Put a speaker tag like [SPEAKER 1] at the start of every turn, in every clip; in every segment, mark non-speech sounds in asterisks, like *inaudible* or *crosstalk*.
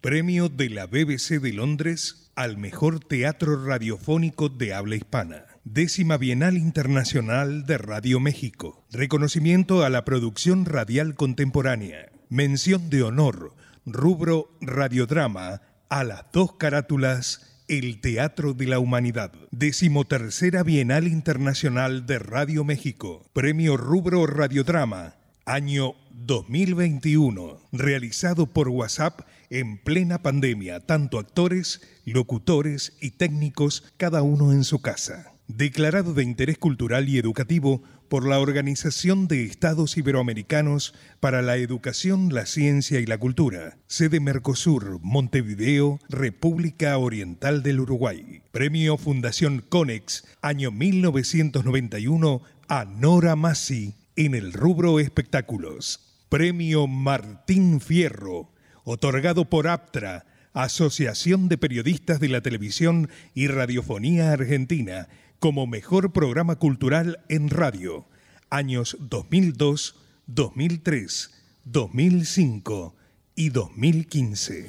[SPEAKER 1] Premio de la BBC de Londres al mejor teatro radiofónico de habla hispana. Décima Bienal Internacional de Radio México. Reconocimiento a la producción radial contemporánea. Mención de honor rubro radiodrama, a las dos carátulas, El Teatro de la Humanidad. Decimotercera Bienal Internacional de Radio México. Premio Rubro Radiodrama, año 2021. Realizado por WhatsApp en plena pandemia, tanto actores, locutores y técnicos, cada uno en su casa. Declarado de interés cultural y educativo por la Organización de Estados Iberoamericanos para la Educación, la Ciencia y la Cultura, sede Mercosur, Montevideo, República Oriental del Uruguay. Premio Fundación Conex, año 1991, a Nora Massi en el rubro espectáculos. Premio Martín Fierro, otorgado por APTRA, Asociación de Periodistas de la Televisión y Radiofonía Argentina, como mejor programa cultural en radio, años 2002, 2003, 2005 y 2015.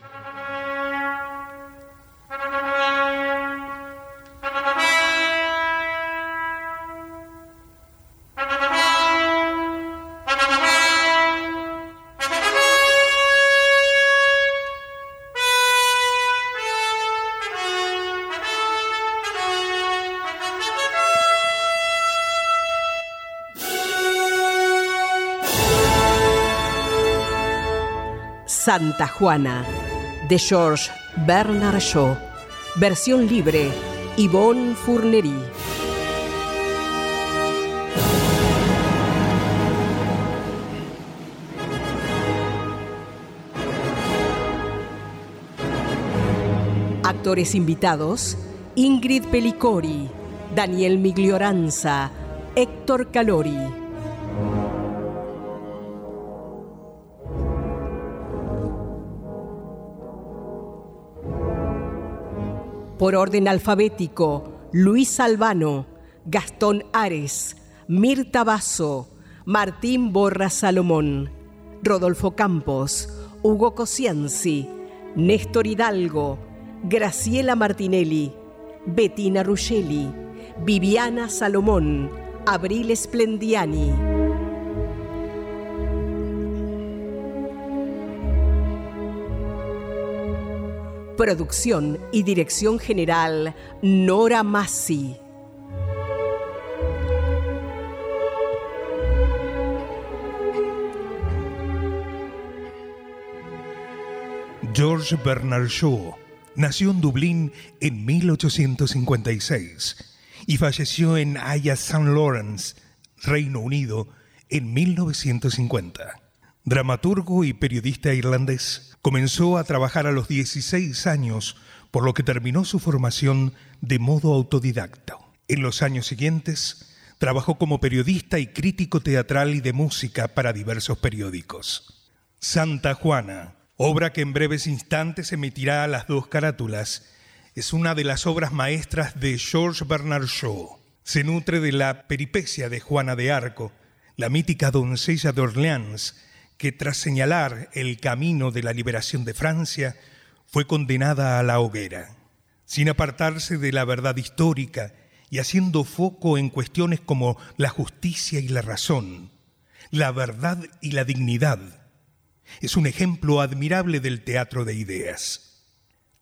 [SPEAKER 2] Santa Juana, de George Bernard Shaw. Versión libre, Yvonne Fournery. Actores invitados: Ingrid Pelicori, Daniel Miglioranza, Héctor Calori. Por orden alfabético, Luis Albano, Gastón Ares, Mirta Basso, Martín Borra Salomón, Rodolfo Campos, Hugo Cosianzi, Néstor Hidalgo, Graciela Martinelli, Bettina Ruggeli, Viviana Salomón, Abril Splendiani. Producción y dirección general Nora Massi.
[SPEAKER 1] George Bernard Shaw nació en Dublín en 1856 y falleció en Haya St. Lawrence, Reino Unido, en 1950. Dramaturgo y periodista irlandés Comenzó a trabajar a los 16 años, por lo que terminó su formación de modo autodidacta. En los años siguientes, Trabajó como periodista y crítico teatral y de música para diversos periódicos. Santa Juana, obra que en breves instantes emitirá a las dos carátulas, es una de las obras maestras de George Bernard Shaw. Se nutre de la peripecia de Juana de Arco, la mítica doncella de Orleans, que tras señalar el camino de la liberación de Francia, fue condenada a la hoguera. Sin apartarse de la verdad histórica y haciendo foco en cuestiones como la justicia y la razón, la verdad y la dignidad. Es un ejemplo admirable del teatro de ideas.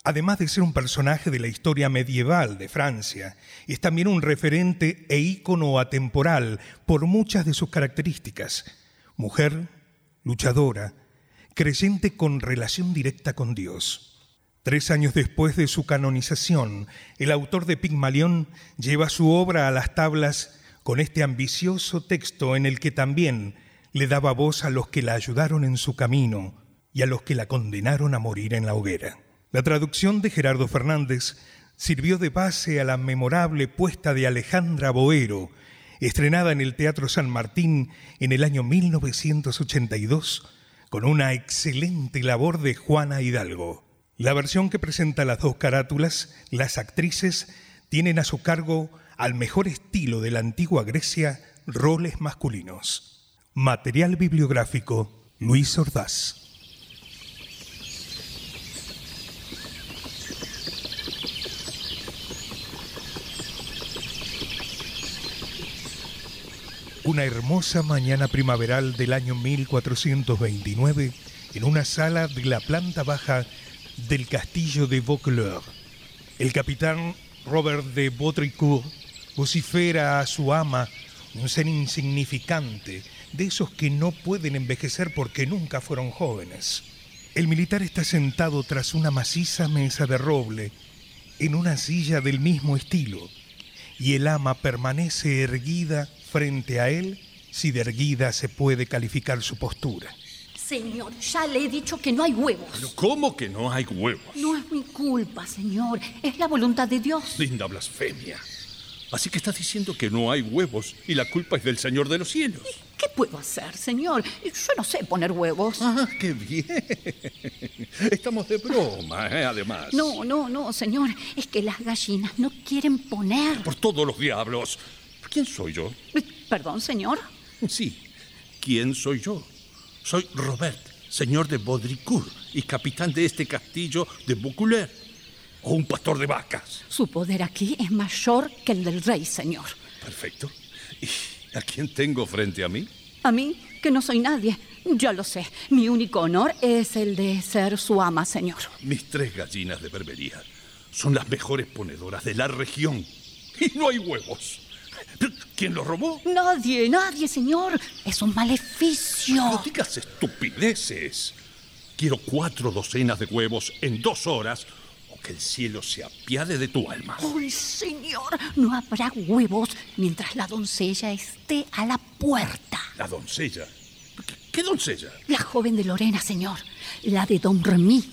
[SPEAKER 1] Además de ser un personaje de la historia medieval de Francia, es también un referente e ícono atemporal por muchas de sus características. Mujer, luchadora, creyente con relación directa con Dios. Tres años después de su canonización, el autor de Pigmalión lleva su obra a las tablas con este ambicioso texto en el que también le daba voz a los que la ayudaron en su camino y a los que la condenaron a morir en la hoguera. La traducción de Gerardo Fernández sirvió de base a la memorable puesta de Alejandra Boero, estrenada en el Teatro San Martín en el año 1982, con una excelente labor de Juana Hidalgo. La versión que presenta las dos carátulas, las actrices tienen a su cargo, al mejor estilo de la antigua Grecia, roles masculinos. Material bibliográfico, Luis Ordaz. Una hermosa mañana primaveral del año 1429, en una sala de la planta baja del castillo de Vaucouleurs. El capitán Robert de Baudricourt vocifera a su ama, un ser insignificante, de esos que no pueden envejecer porque nunca fueron jóvenes. El militar está sentado tras una maciza mesa de roble, en una silla del mismo estilo, y el ama permanece erguida frente a él, si de erguida se puede calificar su postura.
[SPEAKER 3] Señor, ya le he dicho que no hay huevos.
[SPEAKER 4] ¿Pero cómo que no hay huevos?
[SPEAKER 3] No es mi culpa, señor. Es la voluntad de Dios.
[SPEAKER 4] Linda blasfemia. Así que estás diciendo que no hay huevos y la culpa es del Señor de los cielos.
[SPEAKER 3] ¿Qué puedo hacer, señor? Yo no sé poner huevos.
[SPEAKER 4] Ah, qué bien. Estamos de broma, ¿eh? además.
[SPEAKER 3] No, no, no, señor. Es que las gallinas no quieren poner.
[SPEAKER 4] Por todos los diablos. ¿Quién soy yo?
[SPEAKER 3] Perdón, señor.
[SPEAKER 4] Sí. ¿Quién soy yo? Soy Robert, señor de Baudricourt y capitán de este castillo de Vaucouleurs. O un pastor de vacas.
[SPEAKER 3] Su poder aquí es mayor que el del rey, señor.
[SPEAKER 4] Perfecto. ¿Y a quién tengo frente a mí?
[SPEAKER 3] A mí, que no soy nadie. Ya lo sé. Mi único honor es el de ser su ama, señor.
[SPEAKER 4] Mis tres gallinas de berbería son las mejores ponedoras de la región. Y no hay huevos. ¿Quién los robó?
[SPEAKER 3] Nadie, nadie, señor. Es un maleficio.
[SPEAKER 4] No digas estupideces. Quiero cuatro docenas de huevos en dos horas o que el cielo se apiade de tu alma.
[SPEAKER 3] ¡Ay, señor! No habrá huevos mientras la doncella esté a la puerta.
[SPEAKER 4] ¿La doncella? ¿Qué, qué doncella?
[SPEAKER 3] La joven de Lorena, señor. La de Don Remy.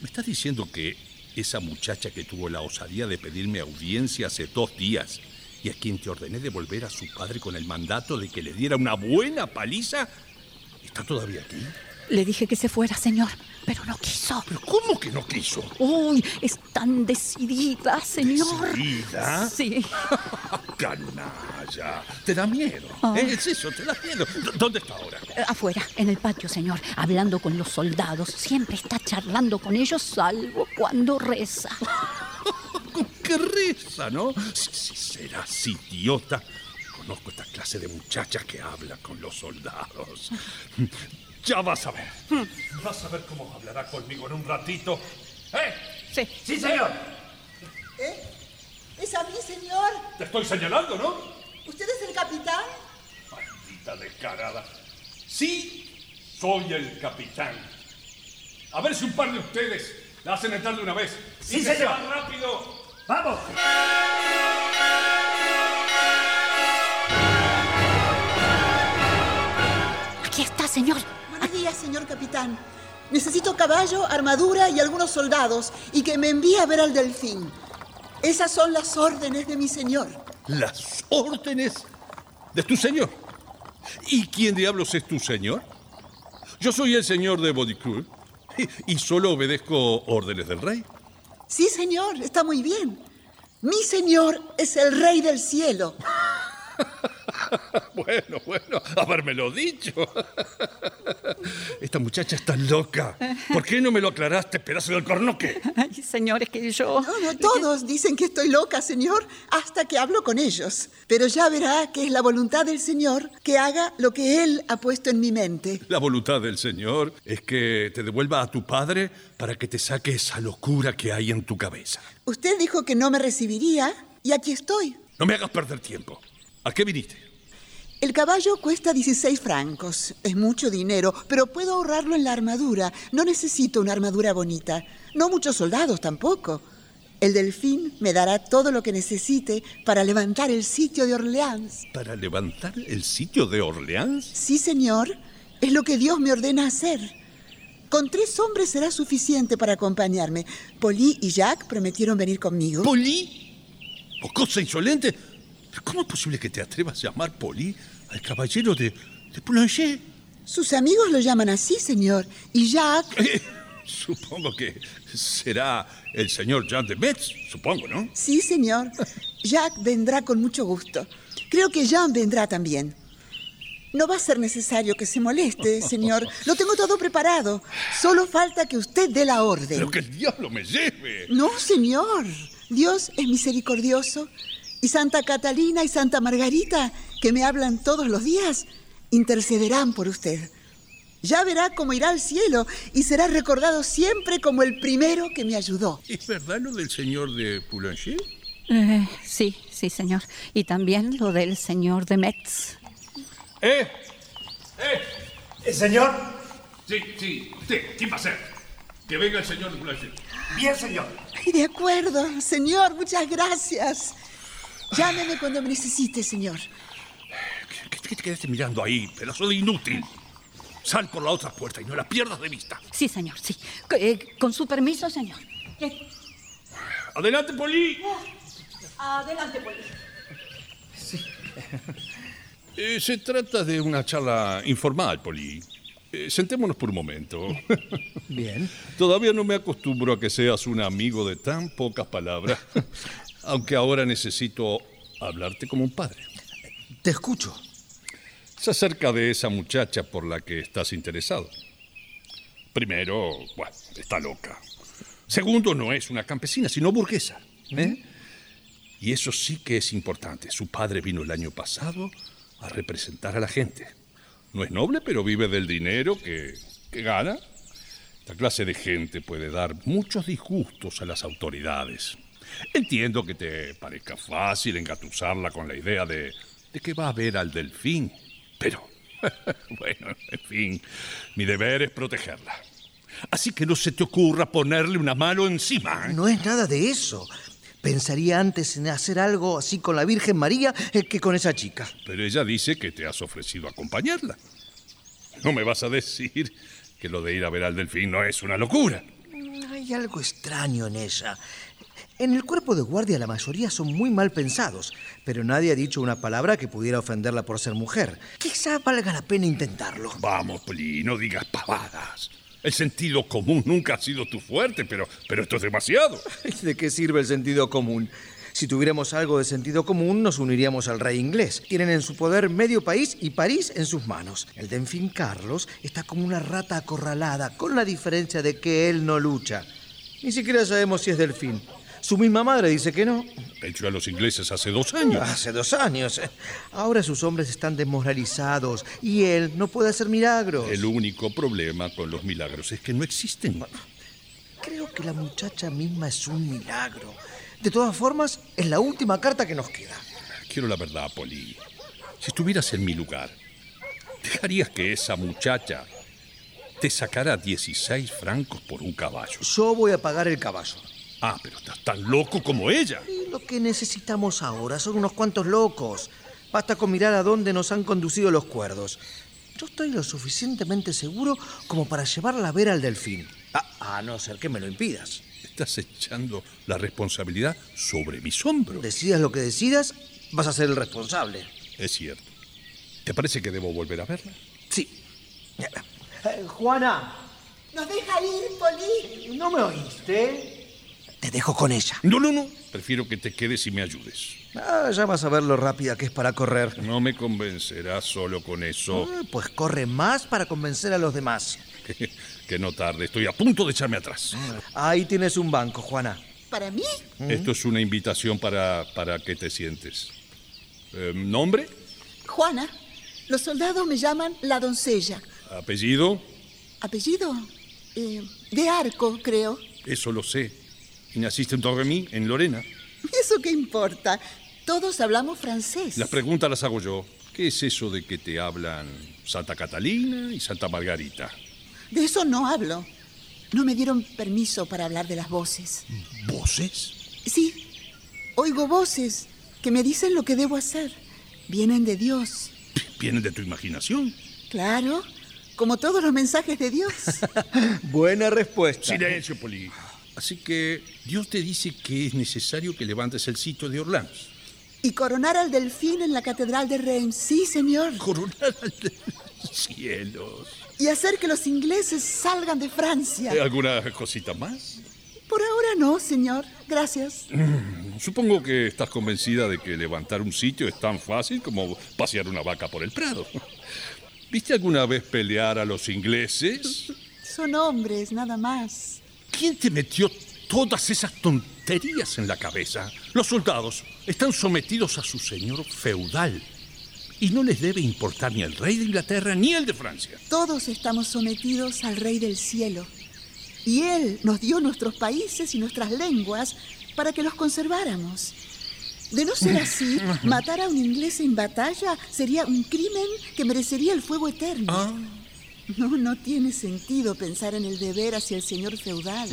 [SPEAKER 4] ¿Me estás diciendo que esa muchacha que tuvo la osadía de pedirme audiencia hace dos días y a quien te ordené devolver a su padre con el mandato de que le diera una buena paliza, ¿está todavía aquí?
[SPEAKER 3] Le dije que se fuera, señor, pero no quiso.
[SPEAKER 4] ¿Pero cómo que no quiso?
[SPEAKER 3] Uy, es tan decidida, señor.
[SPEAKER 4] ¿Decidida?
[SPEAKER 3] Sí. *laughs*
[SPEAKER 4] Canalla. ¿Te da miedo?
[SPEAKER 3] Ah.
[SPEAKER 4] ¿Eh? ¿Es eso? ¿Te da miedo? ¿Dónde está ahora?
[SPEAKER 3] Afuera, en el patio, señor, hablando con los soldados. Siempre está charlando con ellos, salvo cuando reza.
[SPEAKER 4] ¡Qué risa, ¿no? Si, si serás idiota. Conozco esta clase de muchachas que habla con los soldados. Ya vas a ver. Vas a ver cómo hablará conmigo en un ratito. ¡Eh!
[SPEAKER 3] Sí.
[SPEAKER 5] Sí, señor.
[SPEAKER 6] ¿Eh? ¿Es a mí, señor?
[SPEAKER 4] Te estoy señalando, ¿no?
[SPEAKER 6] ¿Usted es el capitán?
[SPEAKER 4] Maldita descarada. Sí, soy el capitán. A ver si un par de ustedes la hacen entrar de una vez.
[SPEAKER 5] Sí,
[SPEAKER 4] Y que
[SPEAKER 5] señor.
[SPEAKER 4] rápido.
[SPEAKER 5] ¡Vamos!
[SPEAKER 3] Aquí está, señor.
[SPEAKER 6] Buenos días, señor capitán. Necesito caballo, armadura y algunos soldados y que me envíe a ver al delfín. Esas son las órdenes de mi señor.
[SPEAKER 4] Las órdenes. de tu señor. ¿Y quién diablos es tu señor? Yo soy el señor de Bodicourt y, y solo obedezco órdenes del rey.
[SPEAKER 6] Sí, señor, está muy bien. Mi señor es el rey del cielo. *laughs* *laughs*
[SPEAKER 4] bueno, bueno, habérmelo dicho. *laughs* Esta muchacha está loca. ¿Por qué no me lo aclaraste, pedazo del cornoque?
[SPEAKER 3] Ay, señor, es que yo...
[SPEAKER 6] No, no, todos dicen que estoy loca, señor, hasta que hablo con ellos. Pero ya verá que es la voluntad del Señor que haga lo que Él ha puesto en mi mente.
[SPEAKER 4] La voluntad del Señor es que te devuelva a tu padre para que te saque esa locura que hay en tu cabeza.
[SPEAKER 6] Usted dijo que no me recibiría y aquí estoy.
[SPEAKER 4] No me hagas perder tiempo. ¿A qué viniste?
[SPEAKER 6] El caballo cuesta 16 francos. Es mucho dinero, pero puedo ahorrarlo en la armadura. No necesito una armadura bonita. No muchos soldados tampoco. El delfín me dará todo lo que necesite para levantar el sitio de Orleans.
[SPEAKER 4] ¿Para levantar el sitio de Orleans?
[SPEAKER 6] Sí, señor. Es lo que Dios me ordena hacer. Con tres hombres será suficiente para acompañarme. Polly y Jack prometieron venir conmigo.
[SPEAKER 4] ¿Polly? ¿O cosa insolente? ¿Cómo es posible que te atrevas a llamar Polly al caballero de, de Boulanger?
[SPEAKER 6] Sus amigos lo llaman así, señor. Y Jack... *laughs*
[SPEAKER 4] Eh, supongo que será el señor Jean de Metz, supongo, ¿no?
[SPEAKER 6] Sí, señor. Jack vendrá con mucho gusto. Creo que Jean vendrá también. No va a ser necesario que se moleste, *laughs* señor. Lo tengo todo preparado. Solo falta que usted dé la orden.
[SPEAKER 4] Pero que el diablo me lleve.
[SPEAKER 6] No, señor. Dios es misericordioso. Y Santa Catalina y Santa Margarita, que me hablan todos los días, intercederán por usted. Ya verá cómo irá al cielo y será recordado siempre como el primero que me ayudó.
[SPEAKER 4] ¿Es verdad lo del señor de Boulanger?
[SPEAKER 3] Eh, sí, sí, señor. Y también lo del señor de Metz.
[SPEAKER 4] ¿Eh? ¿Eh?
[SPEAKER 5] ¿El señor?
[SPEAKER 4] Sí, sí. ¿Usted? ¿Quién va a ser? Que venga el señor de Boulanger.
[SPEAKER 5] Bien, señor.
[SPEAKER 6] Ay, de acuerdo, señor, muchas gracias. Llámeme cuando me necesite, señor.
[SPEAKER 4] ¿Qué, qué te quedaste mirando ahí, pedazo de inútil? Sal por la otra puerta y no la pierdas de vista.
[SPEAKER 3] Sí, señor, sí. C- eh, con su permiso, señor. Eh,
[SPEAKER 4] Adelante, Polly.
[SPEAKER 3] adelante, Poli.
[SPEAKER 4] Eh, se trata de una charla informal, Polly. Eh, sentémonos por un momento.
[SPEAKER 5] Bien.
[SPEAKER 4] Todavía no me acostumbro a que seas un amigo de tan pocas palabras, *laughs* aunque ahora necesito hablarte como un padre.
[SPEAKER 5] Te escucho.
[SPEAKER 4] Es acerca de esa muchacha por la que estás interesado. Primero, bueno, está loca. Segundo, no es una campesina, sino burguesa. ¿eh? Y eso sí que es importante. Su padre vino el año pasado a representar a la gente. No es noble, pero vive del dinero que, que gana. Esta clase de gente puede dar muchos disgustos a las autoridades. Entiendo que te parezca fácil engatusarla con la idea de, de que va a ver al delfín, pero, *laughs* bueno, en fin, mi deber es protegerla. Así que no se te ocurra ponerle una mano encima. ¿eh?
[SPEAKER 5] No es nada de eso. Pensaría antes en hacer algo así con la Virgen María eh, que con esa chica.
[SPEAKER 4] Pero ella dice que te has ofrecido acompañarla. No me vas a decir que lo de ir a ver al delfín no es una locura.
[SPEAKER 5] Hay algo extraño en ella. En el cuerpo de guardia la mayoría son muy mal pensados, pero nadie ha dicho una palabra que pudiera ofenderla por ser mujer. Quizá valga la pena intentarlo.
[SPEAKER 4] Vamos, Poli, no digas pavadas. El sentido común nunca ha sido tu fuerte, pero, pero esto es demasiado. *laughs*
[SPEAKER 5] ¿De qué sirve el sentido común? Si tuviéramos algo de sentido común, nos uniríamos al rey inglés. Tienen en su poder medio país y París en sus manos. El delfín Carlos está como una rata acorralada, con la diferencia de que él no lucha. Ni siquiera sabemos si es delfín. Su misma madre dice que no.
[SPEAKER 4] Hecho a los ingleses hace dos años.
[SPEAKER 5] Hace dos años. Ahora sus hombres están desmoralizados y él no puede hacer milagros.
[SPEAKER 4] El único problema con los milagros es que no existen.
[SPEAKER 5] Creo que la muchacha misma es un milagro. De todas formas, es la última carta que nos queda.
[SPEAKER 4] Quiero la verdad, Poli. Si estuvieras en mi lugar, ¿dejarías que esa muchacha te sacara 16 francos por un caballo?
[SPEAKER 5] Yo voy a pagar el caballo.
[SPEAKER 4] Ah, pero estás tan loco como ella.
[SPEAKER 5] Y lo que necesitamos ahora son unos cuantos locos. Basta con mirar a dónde nos han conducido los cuerdos. Yo estoy lo suficientemente seguro como para llevarla a ver al delfín. Ah, a no ser que me lo impidas.
[SPEAKER 4] Estás echando la responsabilidad sobre mis hombros.
[SPEAKER 5] Decidas lo que decidas, vas a ser el responsable.
[SPEAKER 4] Es cierto. ¿Te parece que debo volver a verla?
[SPEAKER 5] Sí. Eh, Juana,
[SPEAKER 6] ¿Nos deja ir, Poli?
[SPEAKER 5] ¿no me oíste? Te dejo con ella.
[SPEAKER 4] No, no, no. Prefiero que te quedes y me ayudes.
[SPEAKER 5] Ah, ya vas a ver lo rápida que es para correr.
[SPEAKER 4] No me convencerás solo con eso.
[SPEAKER 5] Ah, Pues corre más para convencer a los demás. *laughs*
[SPEAKER 4] que no tarde. Estoy a punto de echarme atrás.
[SPEAKER 5] Ahí tienes un banco, Juana.
[SPEAKER 6] ¿Para mí?
[SPEAKER 4] Esto es una invitación para, para que te sientes. Eh, ¿Nombre?
[SPEAKER 6] Juana. Los soldados me llaman la doncella.
[SPEAKER 4] ¿Apellido?
[SPEAKER 6] ¿Apellido? Eh, de arco, creo.
[SPEAKER 4] Eso lo sé. ¿Y naciste en Torremí, en Lorena?
[SPEAKER 6] ¿Y eso qué importa? Todos hablamos francés.
[SPEAKER 4] Las preguntas las hago yo. ¿Qué es eso de que te hablan Santa Catalina y Santa Margarita?
[SPEAKER 6] De eso no hablo. No me dieron permiso para hablar de las voces.
[SPEAKER 4] ¿Voces?
[SPEAKER 6] Sí, oigo voces que me dicen lo que debo hacer. Vienen de Dios.
[SPEAKER 4] ¿Vienen de tu imaginación?
[SPEAKER 6] Claro, como todos los mensajes de Dios. *laughs*
[SPEAKER 5] Buena respuesta.
[SPEAKER 4] Silencio, Poli. Así que Dios te dice que es necesario que levantes el sitio de Orleans.
[SPEAKER 6] y coronar al delfín en la Catedral de Reims. Sí, señor.
[SPEAKER 4] Coronar al cielos.
[SPEAKER 6] Y hacer que los ingleses salgan de Francia.
[SPEAKER 4] ¿Hay ¿Alguna cosita más?
[SPEAKER 6] Por ahora no, señor. Gracias.
[SPEAKER 4] Supongo que estás convencida de que levantar un sitio es tan fácil como pasear una vaca por el prado. ¿Viste alguna vez pelear a los ingleses?
[SPEAKER 6] Son hombres, nada más.
[SPEAKER 4] ¿Quién te metió todas esas tonterías en la cabeza? Los soldados están sometidos a su señor feudal y no les debe importar ni el rey de Inglaterra ni el de Francia.
[SPEAKER 6] Todos estamos sometidos al Rey del Cielo. Y Él nos dio nuestros países y nuestras lenguas para que los conserváramos. De no ser así, *laughs* matar a un inglés en batalla sería un crimen que merecería el fuego eterno. No, no tiene sentido pensar en el deber hacia el señor feudal,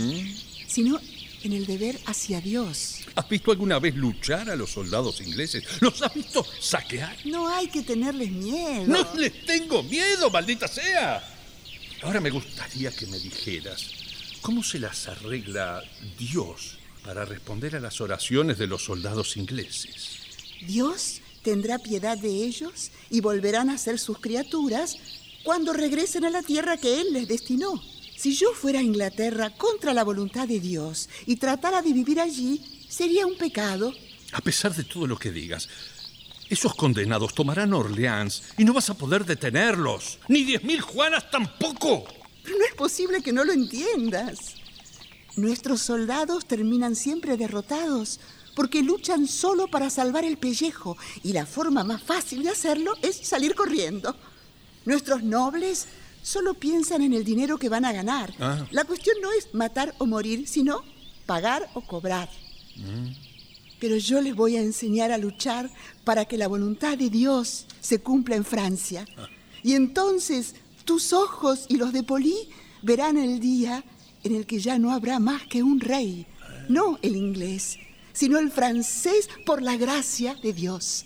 [SPEAKER 6] sino en el deber hacia Dios.
[SPEAKER 4] ¿Has visto alguna vez luchar a los soldados ingleses? ¿Los has visto saquear?
[SPEAKER 6] No hay que tenerles miedo.
[SPEAKER 4] No les tengo miedo, maldita sea. Ahora me gustaría que me dijeras cómo se las arregla Dios para responder a las oraciones de los soldados ingleses.
[SPEAKER 6] Dios tendrá piedad de ellos y volverán a ser sus criaturas cuando regresen a la tierra que Él les destinó. Si yo fuera a Inglaterra contra la voluntad de Dios y tratara de vivir allí, sería un pecado.
[SPEAKER 4] A pesar de todo lo que digas, esos condenados tomarán Orleans y no vas a poder detenerlos. Ni diez mil Juanas tampoco.
[SPEAKER 6] Pero no es posible que no lo entiendas. Nuestros soldados terminan siempre derrotados porque luchan solo para salvar el pellejo y la forma más fácil de hacerlo es salir corriendo. Nuestros nobles solo piensan en el dinero que van a ganar.
[SPEAKER 4] Ah.
[SPEAKER 6] La cuestión no es matar o morir, sino pagar o cobrar. Pero yo les voy a enseñar a luchar para que la voluntad de Dios se cumpla en Francia. Y entonces tus ojos y los de Polí verán el día en el que ya no habrá más que un rey, no el inglés, sino el francés por la gracia de Dios.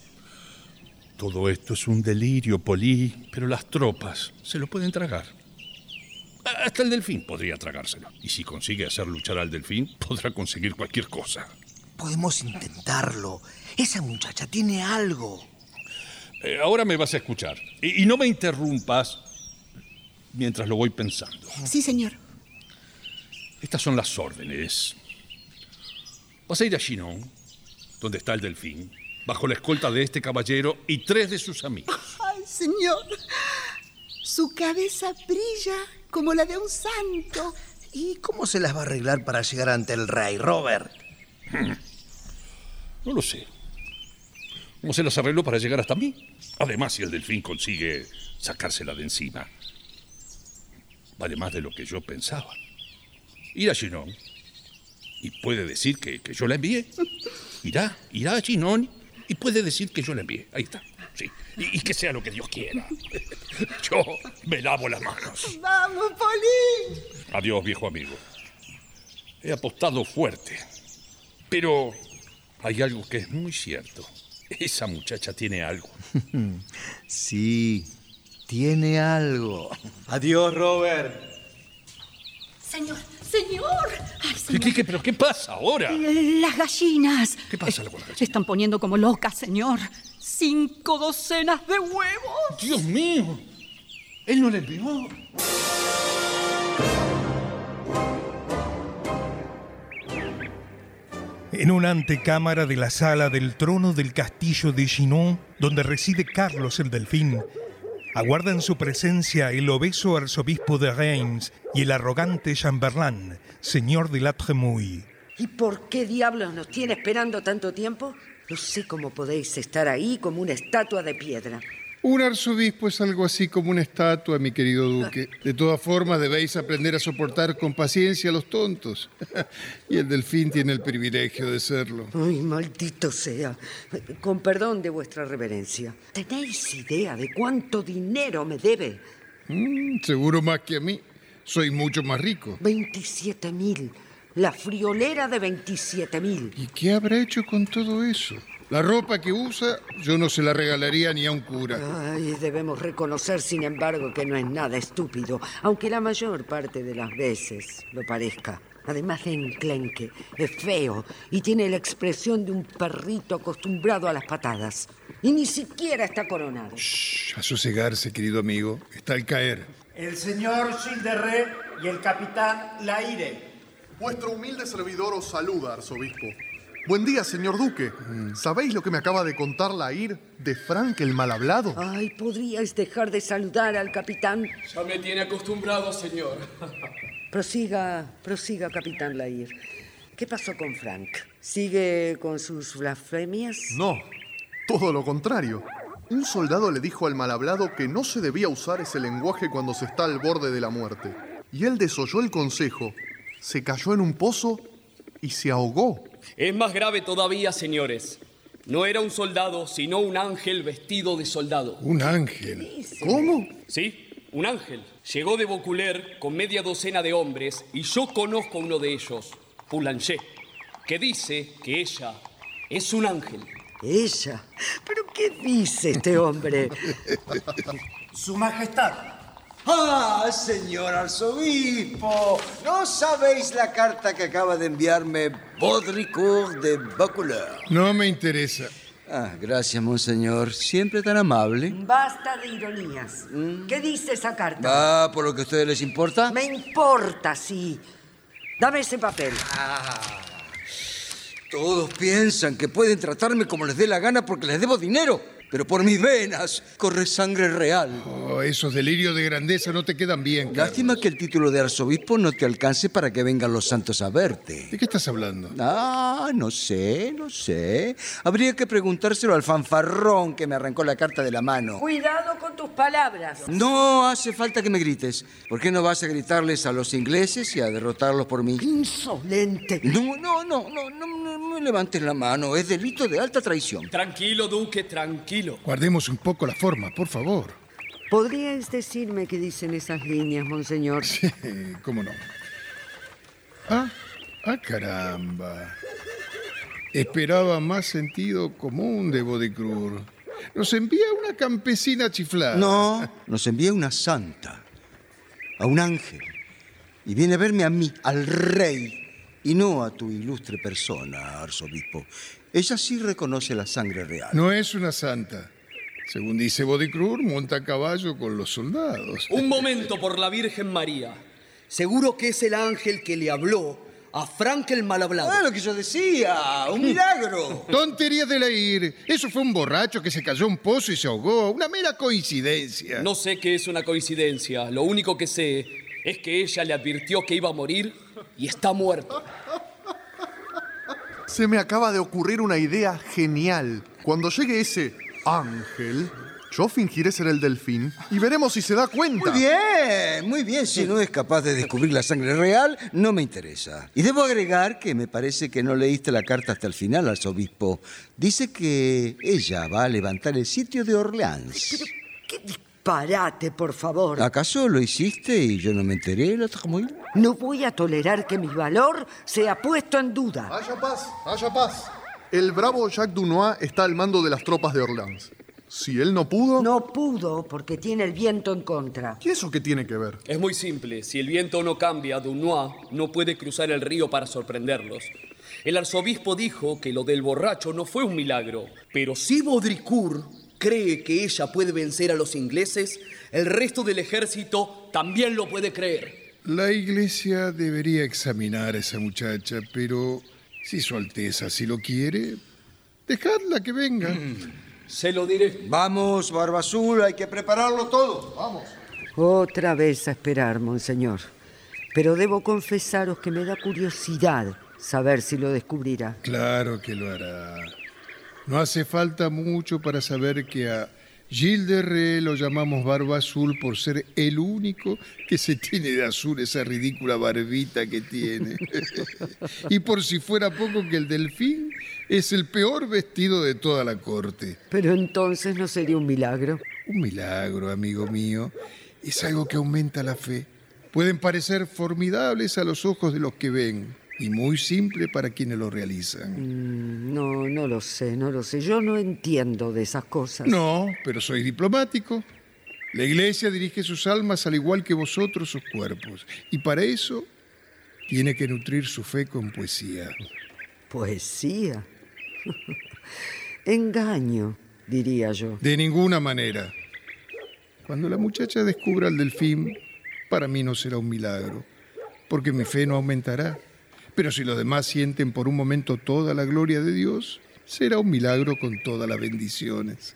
[SPEAKER 4] Todo esto es un delirio, Polí, pero las tropas se lo pueden tragar. Hasta el delfín podría tragárselo. Y si consigue hacer luchar al delfín, podrá conseguir cualquier cosa.
[SPEAKER 5] Podemos intentarlo. Esa muchacha tiene algo.
[SPEAKER 4] Eh, ahora me vas a escuchar. Y, y no me interrumpas mientras lo voy pensando.
[SPEAKER 6] Sí, señor.
[SPEAKER 4] Estas son las órdenes. Vas a ir a Chinon, donde está el delfín, bajo la escolta de este caballero y tres de sus amigos.
[SPEAKER 6] Ay, señor. Su cabeza brilla como la de un santo.
[SPEAKER 5] ¿Y cómo se las va a arreglar para llegar ante el rey, Robert?
[SPEAKER 4] No lo sé. ¿Cómo se las arregló para llegar hasta mí? Además, si el delfín consigue sacársela de encima, vale más de lo que yo pensaba. Ir a Chinon y puede decir que, que yo la envié. Irá, irá a Chinon y puede decir que yo la envié. Ahí está. Sí. Y, y que sea lo que Dios quiera. *laughs* Yo me lavo las manos.
[SPEAKER 6] ¡Vamos, Polly!
[SPEAKER 4] Adiós, viejo amigo. He apostado fuerte. Pero hay algo que es muy cierto. Esa muchacha tiene algo. *laughs*
[SPEAKER 5] Sí, tiene algo. Adiós, Robert.
[SPEAKER 3] Señor, señor.
[SPEAKER 4] ¿Qué,
[SPEAKER 3] señor.
[SPEAKER 4] qué, qué- pero qué pasa ahora?
[SPEAKER 3] Las gallinas.
[SPEAKER 4] ¿Qué pasa con las gallinas?
[SPEAKER 3] Se están poniendo como locas, señor. cinco docenas de huevos.
[SPEAKER 4] Dios mío, él no le envió.
[SPEAKER 1] En una antecámara de la sala del trono del castillo de Chinon, donde reside Carlos el Delfín, aguardan su presencia el obeso arzobispo de Reims y el arrogante Chamberlain, señor de la Tremouille.
[SPEAKER 7] ¿Y por qué diablos nos tiene esperando tanto tiempo? No sé cómo podéis estar ahí como una estatua de piedra.
[SPEAKER 8] Un arzobispo es algo así como una estatua, mi querido duque. De todas formas, debéis aprender a soportar con paciencia a los tontos. *laughs* y el delfín tiene el privilegio de serlo.
[SPEAKER 7] Ay, maldito sea. Con perdón de vuestra reverencia. ¿Tenéis idea de cuánto dinero me debe?
[SPEAKER 8] Mm, seguro más que a mí. Soy mucho más rico.
[SPEAKER 7] 27 mil. La friolera de 27 mil.
[SPEAKER 8] ¿Y qué habrá hecho con todo eso? La ropa que usa yo no se la regalaría ni a un cura.
[SPEAKER 7] Ay, debemos reconocer, sin embargo, que no es nada estúpido, aunque la mayor parte de las veces lo parezca. Además de enclenque, es feo y tiene la expresión de un perrito acostumbrado a las patadas. Y ni siquiera está coronado.
[SPEAKER 8] Shh, a sosegarse, querido amigo. Está al caer.
[SPEAKER 9] El señor Gilderé y el capitán Laire.
[SPEAKER 10] Vuestro humilde servidor os saluda, arzobispo. Buen día, señor duque. ¿Sabéis lo que me acaba de contar Lair de Frank el mal hablado?
[SPEAKER 7] Ay, ¿podríais dejar de saludar al capitán?
[SPEAKER 11] Ya me tiene acostumbrado, señor. *laughs*
[SPEAKER 7] Prosiga, prosiga, capitán Lair. ¿Qué pasó con Frank? ¿Sigue con sus blasfemias?
[SPEAKER 10] No, todo lo contrario. Un soldado le dijo al mal hablado que no se debía usar ese lenguaje cuando se está al borde de la muerte. Y él desoyó el consejo, se cayó en un pozo y se ahogó.
[SPEAKER 11] Es más grave todavía, señores. No era un soldado, sino un ángel vestido de soldado.
[SPEAKER 8] ¿Un ángel?
[SPEAKER 10] ¿Cómo?
[SPEAKER 11] Sí, un ángel. Llegó de Vaucouleurs con media docena de hombres y yo conozco a uno de ellos, Boulanger, que dice que ella es un ángel.
[SPEAKER 7] ¿Ella? ¿Pero qué dice este hombre? *laughs*
[SPEAKER 9] Su Majestad.
[SPEAKER 12] ¡Ah, señor arzobispo! ¿No sabéis la carta que acaba de enviarme Baudricourt de Vaucouleurs?
[SPEAKER 8] No me interesa.
[SPEAKER 12] Ah, gracias, monseñor. Siempre tan amable.
[SPEAKER 7] Basta de ironías. ¿Qué dice esa carta?
[SPEAKER 12] Ah, ¿por lo que a ustedes les importa?
[SPEAKER 7] Me importa, sí. Dame ese papel.
[SPEAKER 12] Ah, todos piensan que pueden tratarme como les dé la gana porque les debo dinero. Pero por mis venas corre sangre real.
[SPEAKER 8] Oh, esos delirios de grandeza no te quedan bien. Carlos.
[SPEAKER 12] Lástima que el título de arzobispo no te alcance para que vengan los santos a verte.
[SPEAKER 8] ¿De qué estás hablando?
[SPEAKER 12] Ah, no sé, no sé. Habría que preguntárselo al fanfarrón que me arrancó la carta de la mano.
[SPEAKER 7] Cuidado con tus palabras.
[SPEAKER 12] No hace falta que me grites. ¿Por qué no vas a gritarles a los ingleses y a derrotarlos por mí?
[SPEAKER 7] Insolente.
[SPEAKER 12] No, no, no, no, no, no, no levantes la mano. Es delito de alta traición.
[SPEAKER 11] Tranquilo, duque, tranquilo.
[SPEAKER 8] Guardemos un poco la forma, por favor.
[SPEAKER 7] ¿Podríais decirme qué dicen esas líneas, monseñor? *laughs*
[SPEAKER 8] Sí, cómo no. Ah, ah, caramba. Esperaba más sentido común de Bodicrur. Nos envía una campesina chiflada.
[SPEAKER 12] No, nos envía una santa, a un ángel. Y viene a verme a mí, al rey, y no a tu ilustre persona, arzobispo. Ella sí reconoce la sangre real.
[SPEAKER 8] No es una santa. Según dice Bodicrur, monta a caballo con los soldados.
[SPEAKER 11] Un momento por la Virgen María. Seguro que es el ángel que le habló a Frank el mal hablado.
[SPEAKER 12] Ah, lo que yo decía, un milagro.
[SPEAKER 8] Tonterías de leer. Eso fue un borracho que se cayó a un pozo y se ahogó. Una mera coincidencia.
[SPEAKER 11] No sé qué es una coincidencia. Lo único que sé es que ella le advirtió que iba a morir y está muerto.
[SPEAKER 10] Se me acaba de ocurrir una idea genial. Cuando llegue ese ángel, yo fingiré ser el delfín y veremos si se da cuenta.
[SPEAKER 12] Muy bien, muy bien. Si no es capaz de descubrir la sangre real, no me interesa. Y debo agregar que me parece que no leíste la carta hasta el final, arzobispo. Dice que ella va a levantar el sitio de Orleans.
[SPEAKER 7] ¿Qué disparate, por favor?
[SPEAKER 12] ¿Acaso lo hiciste y yo no me enteré, la Tajamoil?
[SPEAKER 7] No voy a tolerar que mi valor sea puesto en duda.
[SPEAKER 10] Haya paz, haya paz. El bravo Jacques Dunois está al mando de las tropas de Orleans. Si él no pudo...
[SPEAKER 7] No pudo porque tiene el viento en contra.
[SPEAKER 10] ¿Y eso qué tiene que ver?
[SPEAKER 11] Es muy simple. Si el viento no cambia, Dunois no puede cruzar el río para sorprenderlos. El arzobispo dijo que lo del borracho no fue un milagro. Pero si Baudricourt cree que ella puede vencer a los ingleses, el resto del ejército también lo puede creer.
[SPEAKER 8] La iglesia debería examinar a esa muchacha, pero si su Alteza así lo quiere, dejadla que venga.
[SPEAKER 11] Se lo diré.
[SPEAKER 12] Vamos, Barba Azul, hay que prepararlo todo. Vamos.
[SPEAKER 7] Otra vez a esperar, monseñor. Pero debo confesaros que me da curiosidad saber si lo descubrirá.
[SPEAKER 8] Claro que lo hará. No hace falta mucho para saber que a Gilles de Ré lo llamamos Barba Azul por ser el único que se tiene de azul esa ridícula barbita que tiene. *laughs* y por si fuera poco que el delfín es el peor vestido de toda la corte.
[SPEAKER 7] Pero entonces no sería un milagro.
[SPEAKER 8] Un milagro, amigo mío, es algo que aumenta la fe. Pueden parecer formidables a los ojos de los que ven y muy simple para quienes lo realizan.
[SPEAKER 7] Mm, no, no lo sé, no lo sé. Yo no entiendo de esas cosas.
[SPEAKER 8] No, pero soy diplomático. La iglesia dirige sus almas al igual que vosotros sus cuerpos. Y para eso tiene que nutrir su fe con poesía.
[SPEAKER 7] ¿Poesía? *laughs* Engaño, diría yo.
[SPEAKER 8] De ninguna manera. Cuando la muchacha descubra al delfín, para mí no será un milagro, porque mi fe no aumentará. Pero si los demás sienten por un momento toda la gloria de Dios, será un milagro con todas las bendiciones.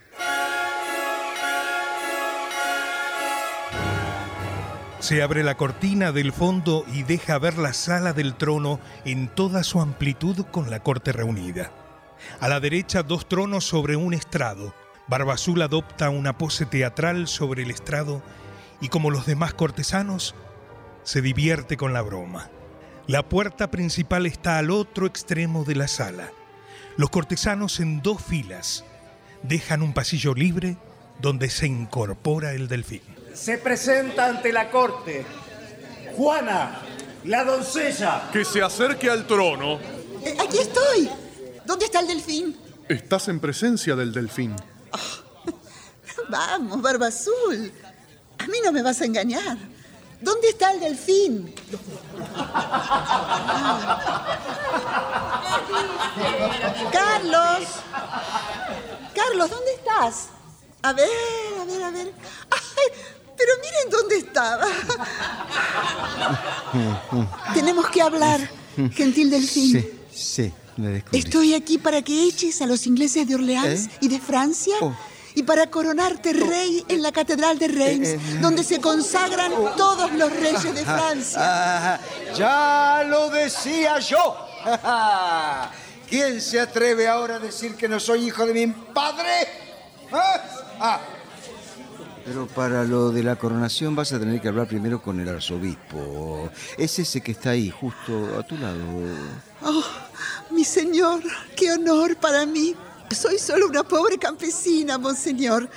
[SPEAKER 1] Se abre la cortina del fondo y deja ver la sala del trono en toda su amplitud con la corte reunida. A la derecha dos tronos sobre un estrado. Barbazul adopta una pose teatral sobre el estrado y como los demás cortesanos, se divierte con la broma. La puerta principal está al otro extremo de la sala. Los cortesanos en dos filas dejan un pasillo libre donde se incorpora el delfín.
[SPEAKER 9] Se presenta ante la corte Juana, la doncella.
[SPEAKER 10] Que se acerque al trono.
[SPEAKER 6] Eh, aquí estoy. ¿Dónde está el delfín?
[SPEAKER 10] Estás en presencia del delfín. *laughs*
[SPEAKER 6] Vamos, Barba Azul. A mí no me vas a engañar. ¿Dónde está el delfín? Carlos. Carlos, ¿dónde estás? A ver, a ver, a ver. Ay, pero miren dónde estaba. Tenemos que hablar, gentil delfín.
[SPEAKER 12] Sí, sí, me descubrí.
[SPEAKER 6] Estoy aquí para que eches a los ingleses de Orleans
[SPEAKER 12] ¿Eh?
[SPEAKER 6] y de Francia
[SPEAKER 12] Oh.
[SPEAKER 6] Y para coronarte rey en la Catedral de Reims,
[SPEAKER 12] Eh, eh,
[SPEAKER 6] donde se consagran todos los reyes de Francia.
[SPEAKER 12] Ya lo decía yo. *laughs* ¿Quién se atreve ahora a decir que no soy hijo de mi padre? ¿Ah? Ah. Pero para lo de la coronación vas a tener que hablar primero con el arzobispo. Es ese que está ahí, justo a tu lado.
[SPEAKER 6] Oh, mi señor, qué honor para mí. Soy solo una pobre campesina, monseñor.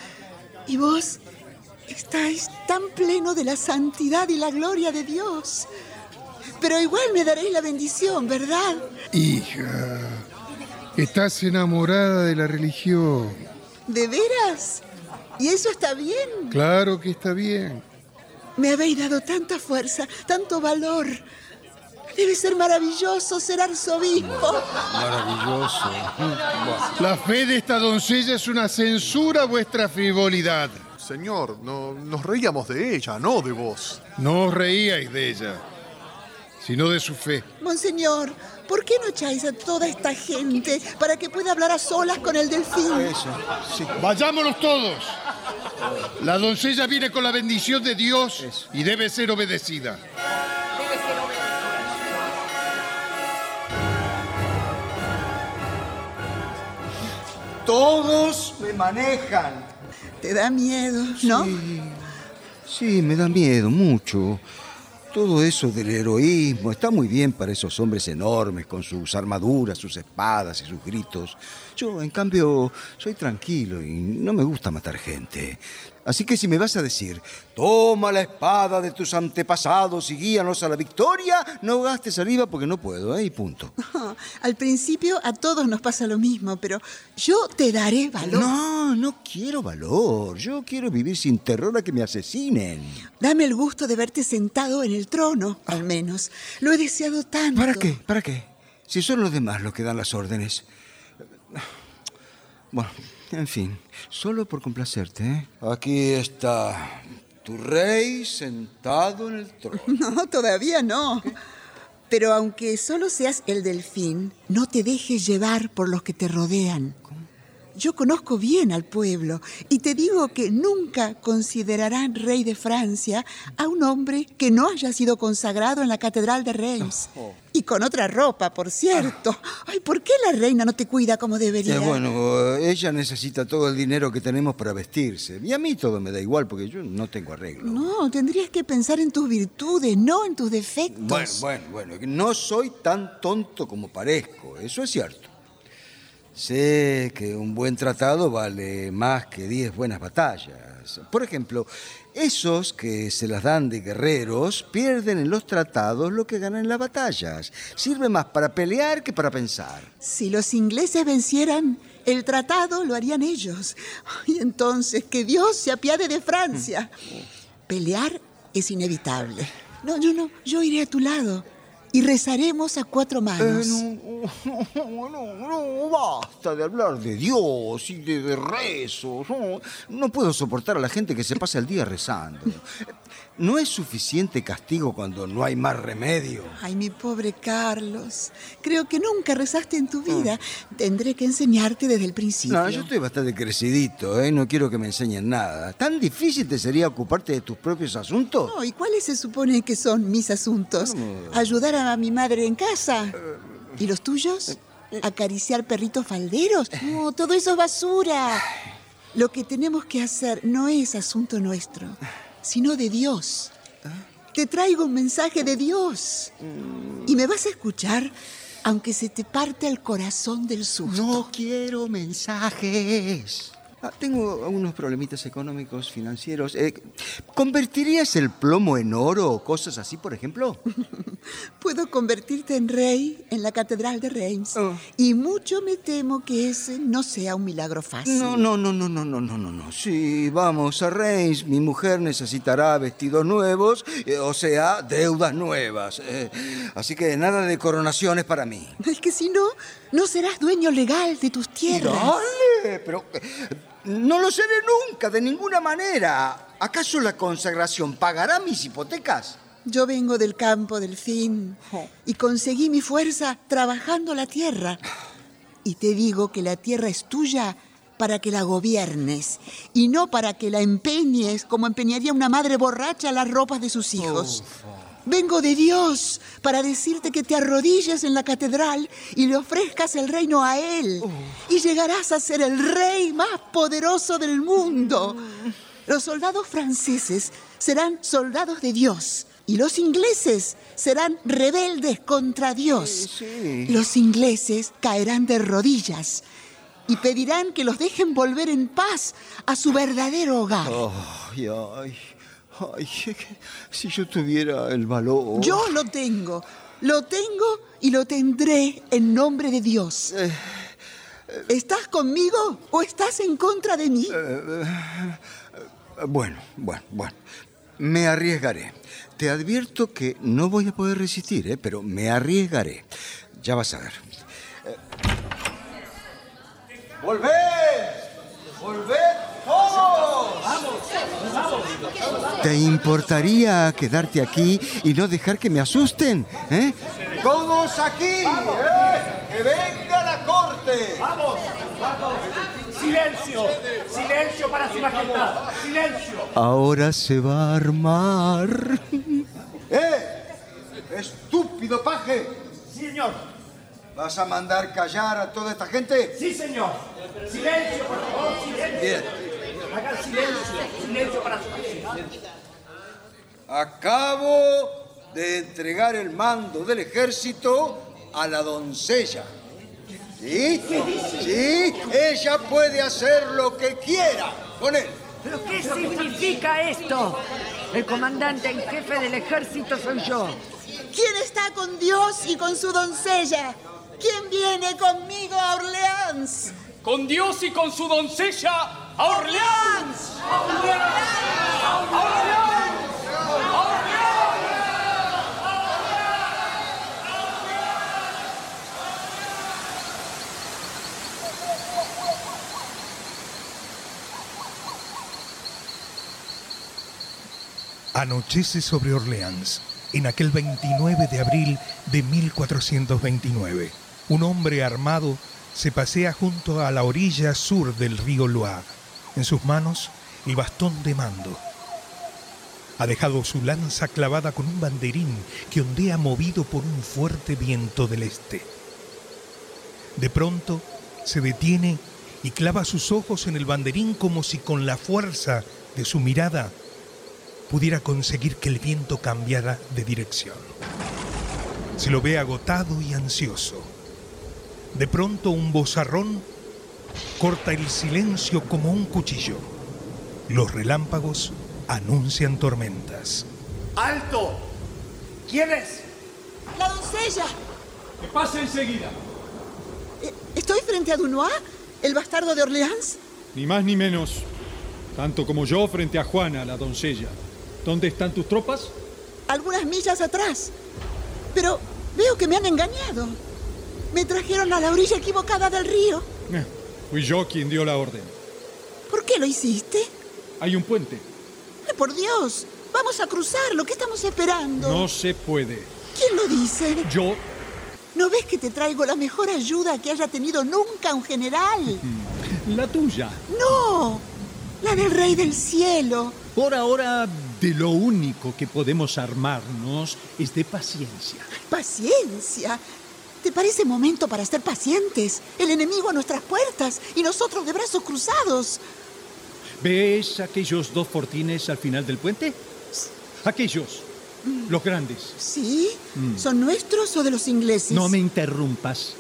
[SPEAKER 6] Y vos estáis tan pleno de la santidad y la gloria de Dios. Pero igual me daréis la bendición, ¿verdad?
[SPEAKER 8] Hija, estás enamorada de la religión.
[SPEAKER 6] ¿De veras? ¿Y eso está bien?
[SPEAKER 8] Claro que está bien.
[SPEAKER 6] Me habéis dado tanta fuerza, tanto valor. Debe ser maravilloso ser arzobispo.
[SPEAKER 8] Maravilloso. La fe de esta doncella es una censura a vuestra frivolidad.
[SPEAKER 10] Señor, no, nos reíamos de ella, no de vos.
[SPEAKER 8] No os reíais de ella, sino de su fe.
[SPEAKER 6] Monseñor, ¿por qué no echáis a toda esta gente para que pueda hablar a solas con el delfín?
[SPEAKER 12] Eso, sí.
[SPEAKER 8] Vayámonos todos. La doncella viene con la bendición de Dios y debe ser obedecida.
[SPEAKER 12] Todos me manejan.
[SPEAKER 6] Te da miedo, ¿no?
[SPEAKER 12] Sí, me da miedo, mucho. Todo eso del heroísmo está muy bien para esos hombres enormes con sus armaduras, sus espadas y sus gritos. Yo, en cambio, soy tranquilo y no me gusta matar gente. Así que si me vas a decir, toma la espada de tus antepasados y guíanos a la victoria, no gastes saliva porque no puedo, ¿eh? Y punto. *laughs*
[SPEAKER 6] Al principio a todos nos pasa lo mismo, pero yo te daré valor.
[SPEAKER 12] No, no quiero valor. Yo quiero vivir sin terror a que me asesinen.
[SPEAKER 6] Dame el gusto de verte sentado en el trono, al menos. Lo he deseado tanto.
[SPEAKER 12] ¿Para qué? ¿Para qué? Si son los demás los que dan las órdenes. Bueno, en fin, solo por complacerte. ¿eh? Aquí está tu rey sentado en el trono. *laughs*
[SPEAKER 6] No, todavía no. Pero aunque solo seas el delfín, no te dejes llevar por los que te rodean. Yo conozco bien al pueblo y te digo que nunca considerarán rey de Francia a un hombre que no haya sido consagrado en la Catedral de Reims.
[SPEAKER 12] Oh.
[SPEAKER 6] Y con otra ropa, por cierto. Ay, ¿por qué la reina no te cuida como debería?
[SPEAKER 12] Eh, bueno, ella necesita todo el dinero que tenemos para vestirse. Y a mí todo me da igual porque yo no tengo arreglo.
[SPEAKER 6] No, tendrías que pensar en tus virtudes, no en tus defectos.
[SPEAKER 12] Bueno, bueno, bueno, no soy tan tonto como parezco, eso es cierto. Sé que un buen tratado vale más que diez buenas batallas. Por ejemplo, esos que se las dan de guerreros pierden en los tratados lo que ganan en las batallas. Sirve más para pelear que para pensar.
[SPEAKER 6] Si los ingleses vencieran, el tratado lo harían ellos. Y entonces que Dios se apiade de Francia. Pelear es inevitable. No, yo no, yo iré a tu lado y rezaremos a cuatro manos.
[SPEAKER 12] Eh, no, no, no, basta de hablar de Dios y de, de rezos. No, no puedo soportar a la gente que se pasa el día rezando. ¿No es suficiente castigo cuando no hay más remedio?
[SPEAKER 6] Ay, mi pobre Carlos. Creo que nunca rezaste en tu vida. Tendré que enseñarte desde el principio.
[SPEAKER 12] No, yo estoy bastante crecidito, ¿eh? No quiero que me enseñen nada. ¿Tan difícil te sería ocuparte de tus propios asuntos?
[SPEAKER 6] No, ¿y cuáles se supone que son mis asuntos? ¿Ayudar a mi madre en casa? ¿Y los tuyos? ¿Acariciar perritos falderos? No, todo eso es basura. Lo que tenemos que hacer no es asunto nuestro, sino de Dios. Te traigo un mensaje de Dios. Y me vas a escuchar aunque se te parte el corazón del susto.
[SPEAKER 12] No quiero mensajes. Ah, tengo unos problemitas económicos, financieros. Eh, ¿Convertirías el plomo en oro o cosas así, por ejemplo? *laughs*
[SPEAKER 6] Puedo convertirte en rey en la Catedral de Reims. Oh. Y mucho me temo que ese no sea un milagro fácil.
[SPEAKER 12] No, no, no, no, no, no, no, no. Sí, vamos a Reims. Mi mujer necesitará vestidos nuevos, eh, o sea, deudas nuevas. Eh, así que nada de coronaciones para mí.
[SPEAKER 6] Es que si no, no serás dueño legal de tus tierras.
[SPEAKER 12] ¡Dale! Pero no lo seré nunca, de ninguna manera. ¿Acaso la consagración pagará mis hipotecas?
[SPEAKER 6] Yo vengo del campo del fin y conseguí mi fuerza trabajando la tierra. Y te digo que la tierra es tuya para que la gobiernes y no para que la empeñes como empeñaría una madre borracha las ropas de sus hijos. Vengo de Dios para decirte que te arrodilles en la catedral y le ofrezcas el reino a Él. Y llegarás a ser el rey más poderoso del mundo. Los soldados franceses serán soldados de Dios y los ingleses serán rebeldes contra Dios. Los ingleses caerán de rodillas y pedirán que los dejen volver en paz a su verdadero hogar.
[SPEAKER 12] Ay, *laughs* si yo tuviera el valor.
[SPEAKER 6] Yo lo tengo, lo tengo y lo tendré en nombre de Dios. ¿Estás conmigo o estás en contra de mí?
[SPEAKER 12] Bueno, bueno, bueno. Me arriesgaré. Te advierto que no voy a poder resistir, ¿eh? pero me arriesgaré. Ya vas a ver. Eh, ¡Volved! ¡Volved todos! ¿Te importaría quedarte aquí y no dejar que me asusten? ¿Eh? ¡Todos aquí! ¿eh? ¡Que venga la corte!
[SPEAKER 9] ¡Vamos! ¡Vamos! ¡Silencio! ¡Silencio para su majestad! ¡Silencio!
[SPEAKER 12] Ahora se va a armar. ¡Eh! ¡Estúpido paje!
[SPEAKER 9] Sí, señor.
[SPEAKER 12] ¿Vas a mandar callar a toda esta gente?
[SPEAKER 9] Sí, señor. Silencio, por favor, silencio.
[SPEAKER 12] Bien.
[SPEAKER 9] Hagan silencio. Silencio para su.
[SPEAKER 12] Acabo de entregar el mando del ejército a la doncella. ¿Sí? Sí, ella puede hacer lo que quiera con él.
[SPEAKER 7] ¿Pero qué significa esto? El comandante en jefe del ejército soy yo.
[SPEAKER 6] ¿Quién está con Dios y con su doncella? ¿Quién viene conmigo a Orleans?
[SPEAKER 11] Con Dios y con su doncella, a Orleans. ¡A Orleans! ¡A Orleans! ¡A Orleans!
[SPEAKER 1] Anochece sobre Orleans en aquel 29 de abril de 1429. Un hombre armado se pasea junto a la orilla sur del río Loire. En sus manos el bastón de mando. Ha dejado su lanza clavada con un banderín que ondea movido por un fuerte viento del este. De pronto se detiene y clava sus ojos en el banderín como si con la fuerza de su mirada pudiera conseguir que el viento cambiara de dirección. Se lo ve agotado y ansioso. De pronto un bozarrón corta el silencio como un cuchillo. Los relámpagos anuncian tormentas.
[SPEAKER 9] ¡Alto! ¿Quién es?
[SPEAKER 6] ¡La doncella!
[SPEAKER 11] Que pase enseguida.
[SPEAKER 6] Eh, ¿Estoy frente a Dunois, el bastardo de Orleans?
[SPEAKER 13] Ni más ni menos. Tanto como yo frente a Juana, la doncella. ¿Dónde están tus tropas?
[SPEAKER 6] Algunas millas atrás. Pero veo que me han engañado. Me trajeron a la orilla equivocada del río.
[SPEAKER 13] Eh, fui yo quien dio la orden.
[SPEAKER 6] ¿Por qué lo hiciste?
[SPEAKER 13] Hay un puente.
[SPEAKER 6] Ay, por Dios, vamos a cruzarlo. ¿Qué estamos esperando?
[SPEAKER 13] No se puede.
[SPEAKER 6] ¿Quién lo dice?
[SPEAKER 13] Yo.
[SPEAKER 6] ¿No ves que te traigo la mejor ayuda que haya tenido nunca un general?
[SPEAKER 13] La tuya.
[SPEAKER 6] No, la del Rey del Cielo.
[SPEAKER 13] Por ahora, de lo único que podemos armarnos es de paciencia.
[SPEAKER 6] Paciencia. ¿Te parece momento para ser pacientes? El enemigo a nuestras puertas y nosotros de brazos cruzados.
[SPEAKER 13] ¿Ves aquellos dos fortines al final del puente? Aquellos. Los grandes.
[SPEAKER 6] ¿Sí? ¿Son nuestros o de los ingleses?
[SPEAKER 13] No me interrumpas.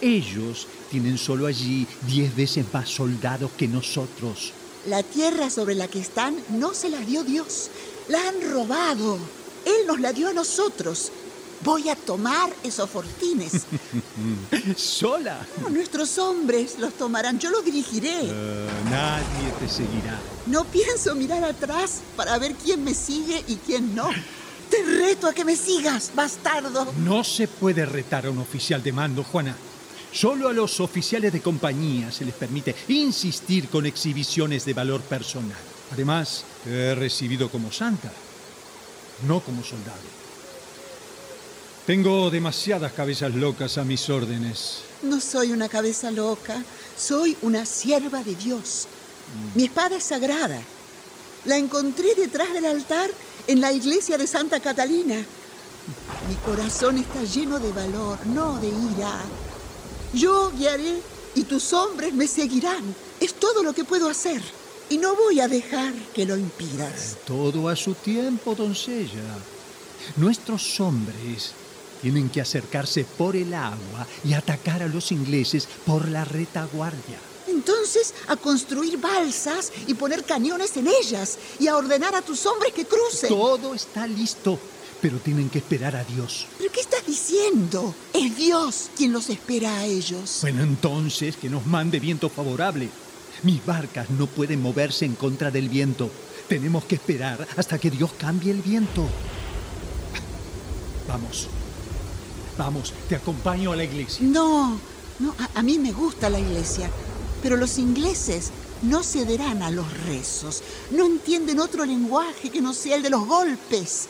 [SPEAKER 13] Ellos tienen solo allí diez veces más soldados que nosotros.
[SPEAKER 6] La tierra sobre la que están no se la dio Dios. La han robado. Él nos la dio a nosotros. Voy a tomar esos fortines. *laughs*
[SPEAKER 13] ¿Sola?
[SPEAKER 6] No, nuestros hombres los tomarán. Yo los dirigiré.
[SPEAKER 13] Eh, nadie te seguirá.
[SPEAKER 6] No pienso mirar atrás para ver quién me sigue y quién no. Te reto a que me sigas, bastardo.
[SPEAKER 13] No se puede retar a un oficial de mando, Juana. Solo a los oficiales de compañía se les permite insistir con exhibiciones de valor personal. Además, te he recibido como santa, no como soldado. Tengo demasiadas cabezas locas a mis órdenes.
[SPEAKER 6] No soy una cabeza loca, soy una sierva de Dios. Mi espada es sagrada. La encontré detrás del altar en la iglesia de Santa Catalina. Mi corazón está lleno de valor, no de ira. Yo guiaré y tus hombres me seguirán. Es todo lo que puedo hacer. Y no voy a dejar que lo impidas.
[SPEAKER 13] Todo a su tiempo, doncella. Nuestros hombres tienen que acercarse por el agua y atacar a los ingleses por la retaguardia.
[SPEAKER 6] Entonces, a construir balsas y poner cañones en ellas y a ordenar a tus hombres que crucen.
[SPEAKER 13] Todo está listo, pero tienen que esperar a Dios.
[SPEAKER 6] ¿Pero qué estás diciendo? Es Dios quien los espera a ellos.
[SPEAKER 13] Bueno, entonces que nos mande viento favorable. Mis barcas no pueden moverse en contra del viento. Tenemos que esperar hasta que Dios cambie el viento. Vamos. Vamos, te acompaño a la iglesia.
[SPEAKER 6] No, no, a, a mí me gusta la iglesia, pero los ingleses no cederán a los rezos. No entienden otro lenguaje que no sea el de los golpes.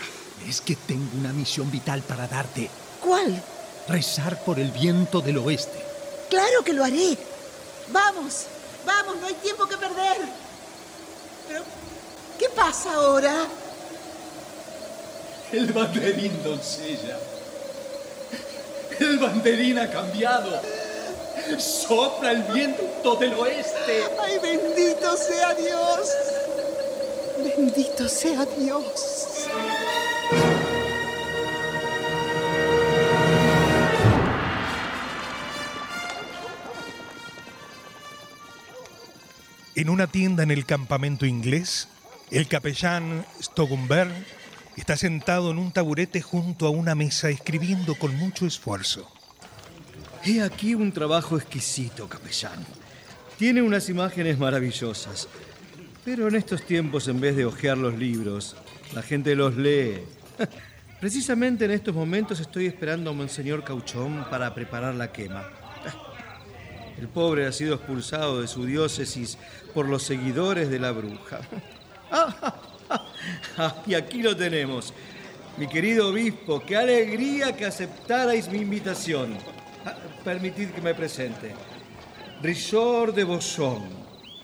[SPEAKER 13] Es que tengo una misión vital para darte.
[SPEAKER 6] ¿Cuál?
[SPEAKER 13] Rezar por el viento del oeste.
[SPEAKER 6] Claro que lo haré. Vamos, vamos, no hay tiempo que perder. Pero, ¿qué pasa ahora?
[SPEAKER 13] El banderín, doncella. El banderín ha cambiado. Sopla el viento del oeste.
[SPEAKER 6] ¡Ay, bendito sea Dios! Bendito sea Dios.
[SPEAKER 1] En una tienda en el campamento inglés, el capellán Stoggenberg está sentado en un taburete junto a una mesa escribiendo con mucho esfuerzo.
[SPEAKER 5] He aquí un trabajo exquisito, capellán. Tiene unas imágenes maravillosas. Pero en estos tiempos, en vez de hojear los libros, la gente los lee. *laughs* Precisamente en estos momentos estoy esperando a Monseñor Cauchón para preparar la quema. *laughs* El pobre ha sido expulsado de su diócesis por los seguidores de la bruja. *laughs* *laughs* y aquí lo tenemos. Mi querido obispo, qué alegría que aceptarais mi invitación. Ah, permitid que me presente. Richard de Beauchamp,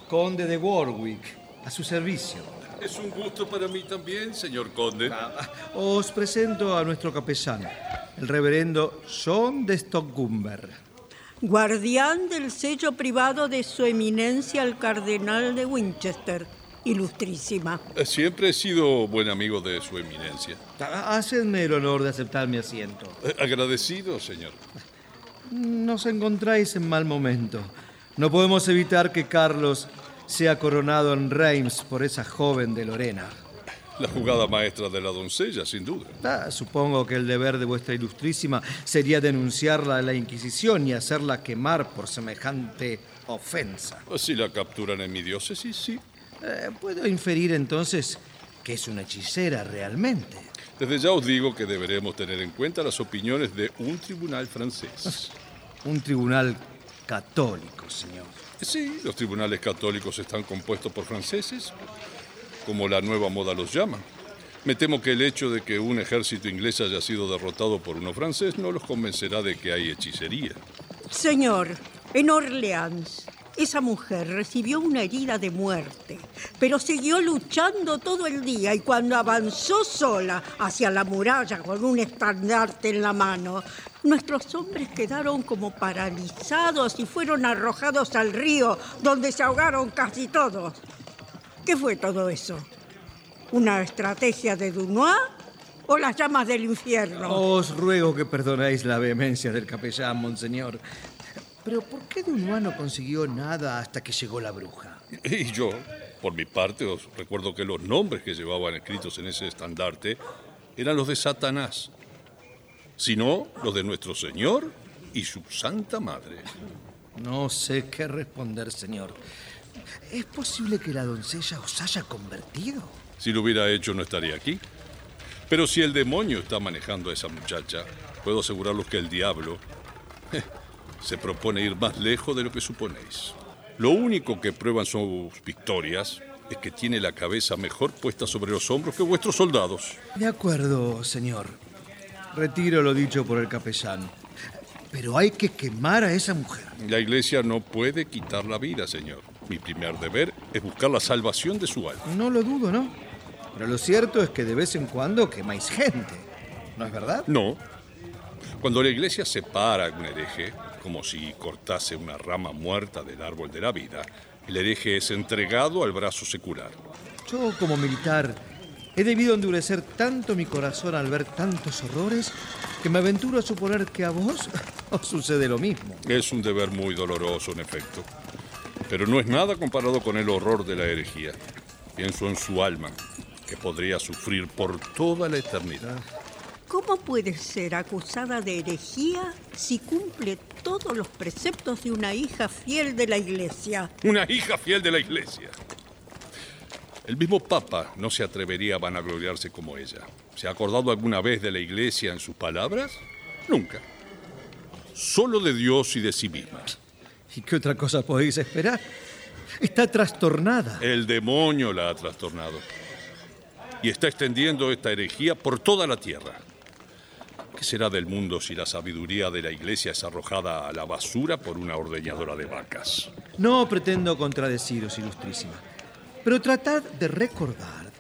[SPEAKER 5] conde de Warwick, a su servicio.
[SPEAKER 4] Es un gusto para mí también, señor conde.
[SPEAKER 5] Ah, os presento a nuestro capellán, el reverendo John de Stockgumber.
[SPEAKER 14] Guardián del sello privado de su eminencia el cardenal de Winchester, ilustrísima.
[SPEAKER 4] Eh, Siempre he sido buen amigo de su eminencia.
[SPEAKER 5] Hacedme el honor de aceptar mi asiento.
[SPEAKER 4] Eh, Agradecido, señor.
[SPEAKER 5] Nos encontráis en mal momento. No podemos evitar que Carlos sea coronado en Reims por esa joven de Lorena.
[SPEAKER 4] La jugada maestra de la doncella, sin duda.
[SPEAKER 5] Ah, supongo que el deber de vuestra ilustrísima sería denunciarla a la Inquisición y hacerla quemar por semejante ofensa.
[SPEAKER 4] Si la capturan en mi diócesis, sí.
[SPEAKER 5] Eh, Puedo inferir entonces que es una hechicera realmente.
[SPEAKER 4] Desde ya os digo que deberemos tener en cuenta las opiniones de un tribunal francés. *laughs*
[SPEAKER 5] Un tribunal católico, señor.
[SPEAKER 4] Sí, los tribunales católicos están compuestos por franceses, como la nueva moda los llama. Me temo que el hecho de que un ejército inglés haya sido derrotado por uno francés no los convencerá de que hay hechicería.
[SPEAKER 14] Señor, en Orleans, esa mujer recibió una herida de muerte, pero siguió luchando todo el día y cuando avanzó sola hacia la muralla con un estandarte en la mano, nuestros hombres quedaron como paralizados y fueron arrojados al río donde se ahogaron casi todos. ¿Qué fue todo eso? ¿Una estrategia de Dunois o las llamas del infierno?
[SPEAKER 5] Os ruego que perdonéis la vehemencia del capellán, monseñor. Pero ¿por qué Dunois no consiguió nada hasta que llegó la bruja?
[SPEAKER 4] Y yo, por mi parte, os recuerdo que los nombres que llevaban escritos en ese estandarte eran los de Satanás, sino los de nuestro Señor y su Santa Madre.
[SPEAKER 5] No sé qué responder, señor. ¿Es posible que la doncella os haya convertido?
[SPEAKER 4] Si lo hubiera hecho no estaría aquí. Pero si el demonio está manejando a esa muchacha, puedo asegurarlos que el diablo se propone ir más lejos de lo que suponéis. Lo único que prueban sus victorias es que tiene la cabeza mejor puesta sobre los hombros que vuestros soldados.
[SPEAKER 5] De acuerdo, señor. Retiro lo dicho por el capellán. Pero hay que quemar a esa mujer.
[SPEAKER 4] La iglesia no puede quitar la vida, señor. Mi primer deber es buscar la salvación de su alma.
[SPEAKER 5] No lo dudo, ¿no? Pero lo cierto es que de vez en cuando quemáis gente. ¿No es verdad?
[SPEAKER 4] No. Cuando la iglesia separa a un hereje, como si cortase una rama muerta del árbol de la vida, el hereje es entregado al brazo secular.
[SPEAKER 5] Yo, como militar, he debido endurecer tanto mi corazón al ver tantos horrores que me aventuro a suponer que a vos *laughs* os sucede lo mismo.
[SPEAKER 4] Es un deber muy doloroso, en efecto. Pero no es nada comparado con el horror de la herejía. Pienso en su alma, que podría sufrir por toda la eternidad.
[SPEAKER 14] ¿Cómo puede ser acusada de herejía si cumple todos los preceptos de una hija fiel de la iglesia?
[SPEAKER 4] Una hija fiel de la iglesia. El mismo Papa no se atrevería a vanagloriarse como ella. ¿Se ha acordado alguna vez de la iglesia en sus palabras? Nunca. Solo de Dios y de sí misma.
[SPEAKER 5] ¿Y qué otra cosa podéis esperar? Está trastornada.
[SPEAKER 4] El demonio la ha trastornado. Y está extendiendo esta herejía por toda la tierra. ¿Qué será del mundo si la sabiduría de la iglesia es arrojada a la basura por una ordeñadora de vacas?
[SPEAKER 5] No pretendo contradeciros, ilustrísima, pero tratad de recordar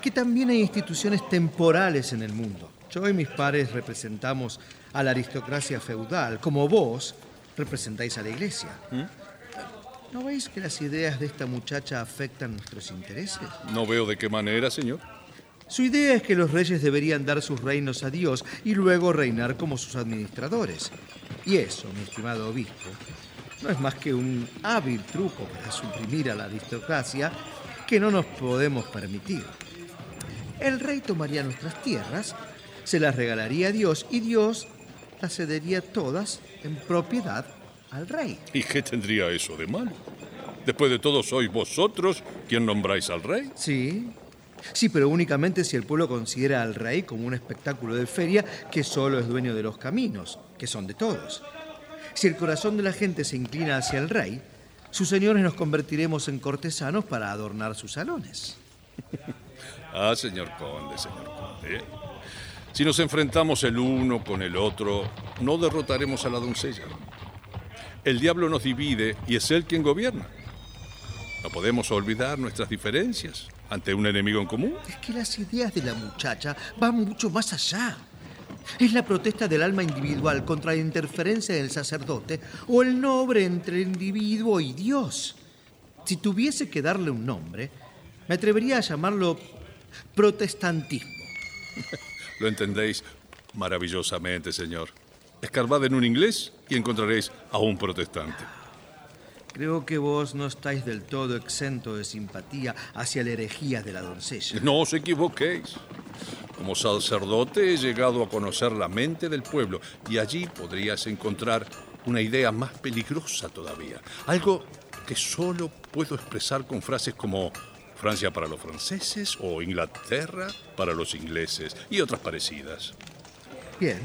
[SPEAKER 5] que también hay instituciones temporales en el mundo. Yo y mis pares representamos a la aristocracia feudal, como vos representáis a la iglesia. ¿No veis que las ideas de esta muchacha afectan nuestros intereses?
[SPEAKER 4] No veo de qué manera, señor.
[SPEAKER 5] Su idea es que los reyes deberían dar sus reinos a Dios y luego reinar como sus administradores. Y eso, mi estimado obispo, no es más que un hábil truco para suprimir a la aristocracia que no nos podemos permitir. El rey tomaría nuestras tierras, se las regalaría a Dios y Dios las cedería todas en propiedad al rey.
[SPEAKER 4] ¿Y qué tendría eso de malo? Después de todo, sois vosotros quien nombráis al rey.
[SPEAKER 5] Sí, sí, pero únicamente si el pueblo considera al rey como un espectáculo de feria que solo es dueño de los caminos, que son de todos. Si el corazón de la gente se inclina hacia el rey, sus señores nos convertiremos en cortesanos para adornar sus salones. *laughs*
[SPEAKER 4] ah, señor conde, señor conde. Si nos enfrentamos el uno con el otro, no derrotaremos a la doncella. El diablo nos divide y es él quien gobierna. No podemos olvidar nuestras diferencias ante un enemigo en común.
[SPEAKER 5] Es que las ideas de la muchacha van mucho más allá. Es la protesta del alma individual contra la interferencia del sacerdote o el nombre entre el individuo y Dios. Si tuviese que darle un nombre, me atrevería a llamarlo protestantismo. *laughs*
[SPEAKER 4] Lo entendéis maravillosamente, señor. Escarbad en un inglés y encontraréis a un protestante.
[SPEAKER 5] Creo que vos no estáis del todo exento de simpatía hacia la herejía de la doncella.
[SPEAKER 4] No os equivoquéis. Como sacerdote he llegado a conocer la mente del pueblo y allí podrías encontrar una idea más peligrosa todavía. Algo que solo puedo expresar con frases como Francia para los franceses o Inglaterra para los ingleses y otras parecidas.
[SPEAKER 5] Bien,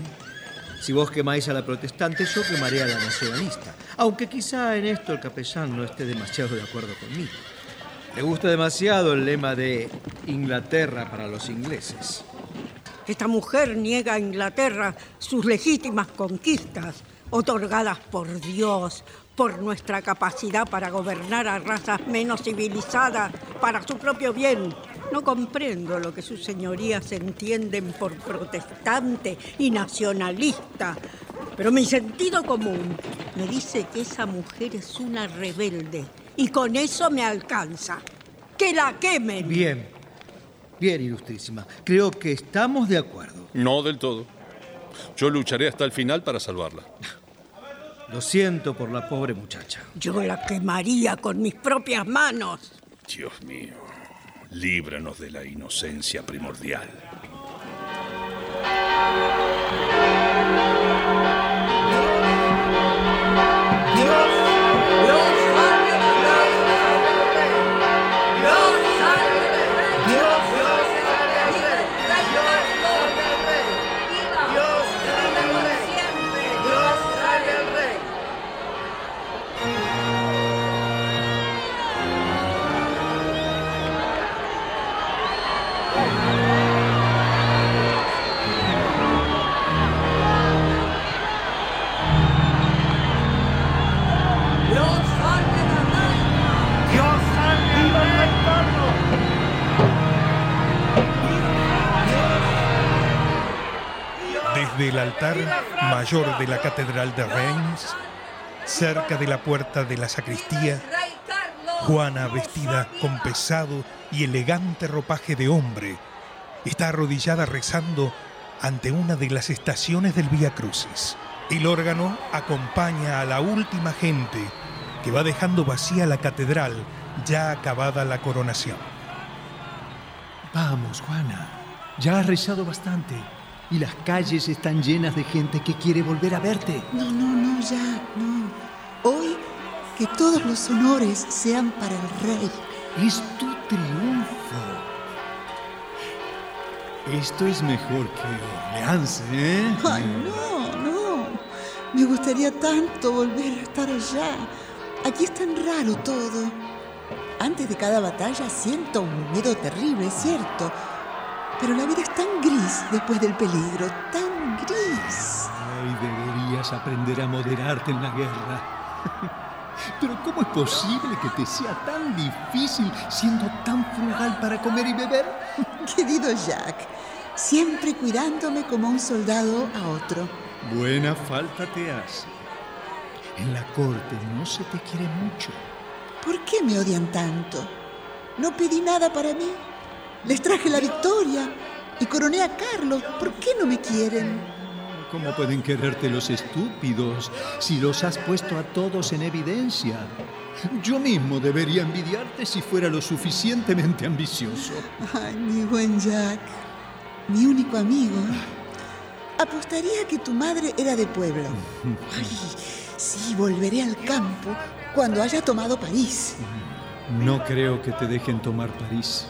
[SPEAKER 5] si vos quemáis a la protestante, yo quemaré a la nacionalista. Aunque quizá en esto el capellán no esté demasiado de acuerdo conmigo. Le gusta demasiado el lema de Inglaterra para los ingleses.
[SPEAKER 14] Esta mujer niega a Inglaterra sus legítimas conquistas, otorgadas por Dios, por nuestra capacidad para gobernar a razas menos civilizadas para su propio bien. No comprendo lo que sus señorías entienden por protestante y nacionalista, pero mi sentido común me dice que esa mujer es una rebelde y con eso me alcanza. ¡Que la quemen!
[SPEAKER 5] Bien, bien, ilustrísima. Creo que estamos de acuerdo.
[SPEAKER 4] No del todo. Yo lucharé hasta el final para salvarla.
[SPEAKER 5] Lo siento por la pobre muchacha.
[SPEAKER 14] Yo la quemaría con mis propias manos.
[SPEAKER 4] Dios mío, líbranos de la inocencia primordial.
[SPEAKER 1] Del altar mayor de la Catedral de Reims, cerca de la puerta de la sacristía, Juana, vestida con pesado y elegante ropaje de hombre, está arrodillada rezando ante una de las estaciones del Vía Crucis. El órgano acompaña a la última gente que va dejando vacía la catedral ya acabada la coronación.
[SPEAKER 13] Vamos, Juana, ya has rezado bastante y las calles están llenas de gente que quiere volver a verte.
[SPEAKER 6] No, no, no, ya, no. Hoy que todos los honores sean para el rey.
[SPEAKER 13] Es tu triunfo. Esto es mejor que Orleans, ¿eh? *laughs*
[SPEAKER 6] Ay, no, no. Me gustaría tanto volver a estar allá. Aquí es tan raro todo. Antes de cada batalla siento un miedo terrible, cierto pero la vida es tan gris después del peligro, tan gris.
[SPEAKER 13] Ay, deberías aprender a moderarte en la guerra. *laughs* Pero ¿cómo es posible que te sea tan difícil siendo tan frugal para comer y beber? *laughs*
[SPEAKER 6] Querido Jack, siempre cuidándome como un soldado a otro.
[SPEAKER 13] Buena falta te hace. En la corte no se te quiere mucho.
[SPEAKER 6] ¿Por qué me odian tanto? No pedí nada para mí. Les traje la victoria y coroné a Carlos. ¿Por qué no me quieren?
[SPEAKER 13] ¿Cómo pueden quererte los estúpidos si los has puesto a todos en evidencia? Yo mismo debería envidiarte si fuera lo suficientemente ambicioso.
[SPEAKER 6] Ay, mi buen Jack, mi único amigo. Apostaría que tu madre era de pueblo. *laughs* Ay, sí, volveré al campo cuando haya tomado París.
[SPEAKER 13] No creo que te dejen tomar París.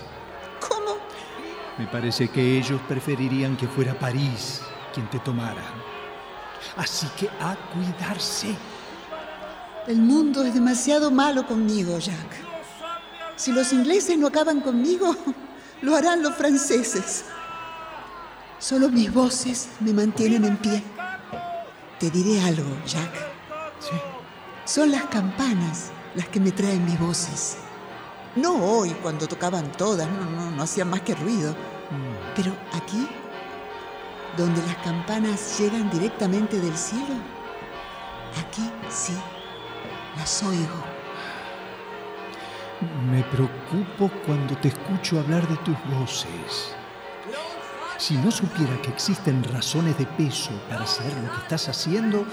[SPEAKER 13] Me parece que ellos preferirían que fuera París quien te tomara. Así que a cuidarse.
[SPEAKER 6] El mundo es demasiado malo conmigo, Jack. Si los ingleses no acaban conmigo, lo harán los franceses. Solo mis voces me mantienen en pie. Te diré algo, Jack.
[SPEAKER 13] Sí.
[SPEAKER 6] Son las campanas las que me traen mis voces. No hoy, cuando tocaban todas, no, no, no hacían más que ruido. Pero aquí, donde las campanas llegan directamente del cielo, aquí sí, las oigo.
[SPEAKER 13] Me preocupo cuando te escucho hablar de tus voces. Si no supiera que existen razones de peso para hacer lo que estás haciendo,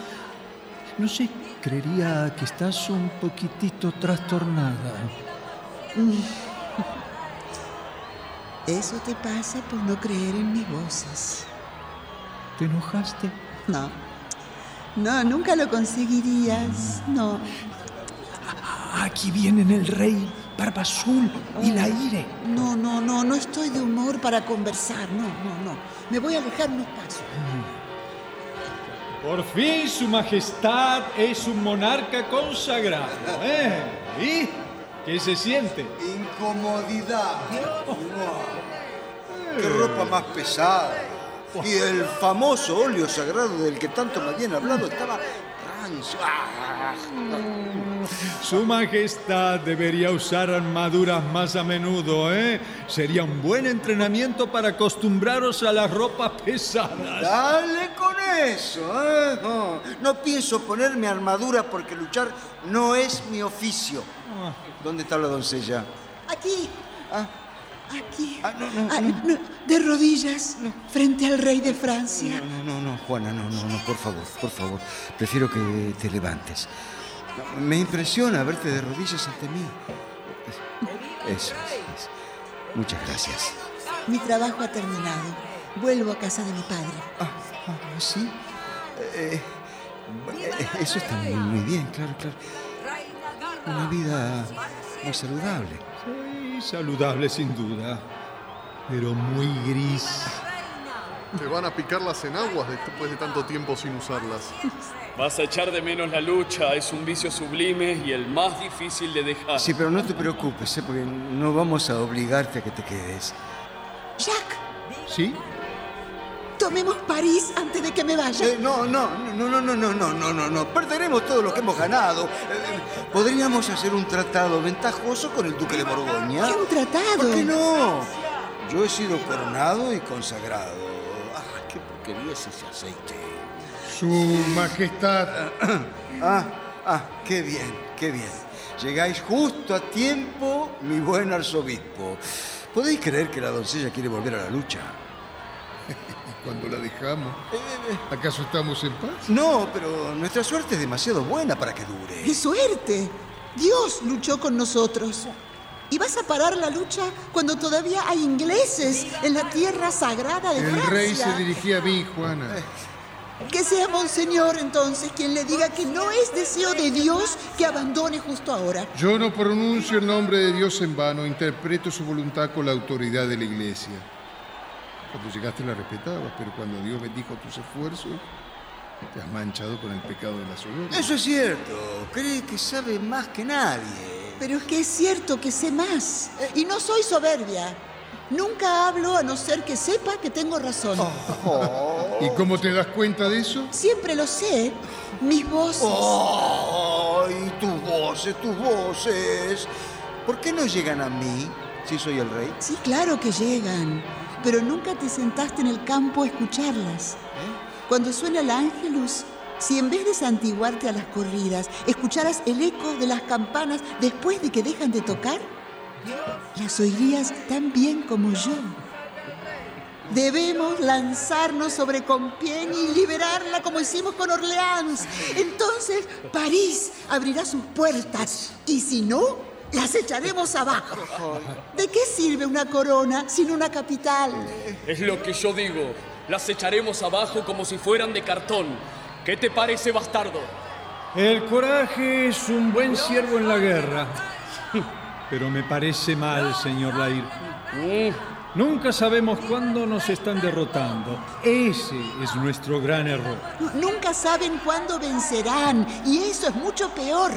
[SPEAKER 13] no sé, creería que estás un poquitito trastornada. *laughs*
[SPEAKER 6] Eso te pasa por no creer en mis voces.
[SPEAKER 13] ¿Te enojaste?
[SPEAKER 6] No. No, nunca lo conseguirías. No.
[SPEAKER 13] Aquí vienen el rey, Barba Azul y la Ire.
[SPEAKER 6] No, no, no, no estoy de humor para conversar. No, no, no. Me voy a alejar unos pasos.
[SPEAKER 13] Por fin su majestad es un monarca consagrado. ¿eh? ¿Y qué se siente?
[SPEAKER 12] Incomodidad. *laughs* Qué ropa más pesada. Y el famoso óleo sagrado del que tanto me habían hablado estaba rancio. Ah.
[SPEAKER 13] Su majestad debería usar armaduras más a menudo, ¿eh? Sería un buen entrenamiento para acostumbraros a las ropas pesadas.
[SPEAKER 12] Dale con eso, ¿eh? No, no pienso ponerme armadura porque luchar no es mi oficio. ¿Dónde está la doncella?
[SPEAKER 6] Aquí.
[SPEAKER 12] Ah.
[SPEAKER 6] Aquí.
[SPEAKER 12] Ah, no, no,
[SPEAKER 6] Ah,
[SPEAKER 12] no.
[SPEAKER 6] no, de rodillas, frente al rey de Francia.
[SPEAKER 12] No, no, no, Juana, no, no, no, por favor, por favor. Prefiero que te levantes. Me impresiona verte de rodillas ante mí. Eso, es, es. Muchas gracias.
[SPEAKER 6] Mi trabajo ha terminado. Vuelvo a casa de mi padre.
[SPEAKER 12] Ah, ¿sí? Eh, eh, eso está muy, muy bien, claro, claro. Una vida muy saludable.
[SPEAKER 13] Sí, saludable sin duda, pero muy gris.
[SPEAKER 10] Te van a picar las enaguas después de tanto tiempo sin usarlas. *laughs*
[SPEAKER 11] Vas a echar de menos la lucha, es un vicio sublime y el más difícil de dejar.
[SPEAKER 12] Sí, pero no te preocupes, ¿eh? porque no vamos a obligarte a que te quedes.
[SPEAKER 6] Jack,
[SPEAKER 13] ¿Sí?
[SPEAKER 6] tomemos París antes de que me vaya.
[SPEAKER 12] Eh, no, no, no, no, no, no, no, no, no, no. Perderemos todo lo que hemos ganado. Eh, Podríamos hacer un tratado ventajoso con el duque de Borgoña.
[SPEAKER 6] ¿Qué un tratado?
[SPEAKER 12] ¿Por qué no? Yo he sido coronado y consagrado. Ah, qué porquería es ese aceite.
[SPEAKER 8] Su majestad. *coughs*
[SPEAKER 12] Ah, ah, qué bien, qué bien. Llegáis justo a tiempo, mi buen arzobispo. ¿Podéis creer que la doncella quiere volver a la lucha? *laughs*
[SPEAKER 8] Cuando la dejamos,
[SPEAKER 12] Eh,
[SPEAKER 8] ¿acaso estamos en paz?
[SPEAKER 12] No, pero nuestra suerte es demasiado buena para que dure.
[SPEAKER 6] ¡Qué suerte! Dios luchó con nosotros. ¿Y vas a parar la lucha cuando todavía hay ingleses en la tierra sagrada de
[SPEAKER 8] El
[SPEAKER 6] Francia?
[SPEAKER 8] rey se dirigía a mí, Juana.
[SPEAKER 6] Que sea Monseñor entonces quien le diga que no es deseo de Dios que abandone justo ahora.
[SPEAKER 8] Yo no pronuncio el nombre de Dios en vano, interpreto su voluntad con la autoridad de la iglesia. Cuando llegaste la respetabas, pero cuando Dios bendijo tus esfuerzos, te has manchado con el pecado de la soberbia.
[SPEAKER 12] Eso es cierto. Cree que sabe más que nadie.
[SPEAKER 6] Pero es que es cierto que sé más. Y no soy soberbia. Nunca hablo a no ser que sepa que tengo razón.
[SPEAKER 8] ¿Y cómo te das cuenta de eso?
[SPEAKER 6] Siempre lo sé. Mis voces.
[SPEAKER 12] ¡Ay, tus voces, tus voces! ¿Por qué no llegan a mí si soy el rey?
[SPEAKER 6] Sí, claro que llegan. Pero nunca te sentaste en el campo a escucharlas. Cuando suena el ángelus, si en vez de santiguarte a las corridas, escucharas el eco de las campanas después de que dejan de tocar, las oirías tan bien como yo. Debemos lanzarnos sobre Compiègne y liberarla como hicimos con Orleans. Entonces París abrirá sus puertas y si no, las echaremos abajo. ¿De qué sirve una corona sin una capital?
[SPEAKER 11] Es lo que yo digo. Las echaremos abajo como si fueran de cartón. ¿Qué te parece, bastardo?
[SPEAKER 13] El coraje es un buen siervo en la guerra. *laughs* Pero me parece mal, señor Lair. Nunca sabemos cuándo nos están derrotando. Ese es nuestro gran error.
[SPEAKER 6] Nunca saben cuándo vencerán y eso es mucho peor.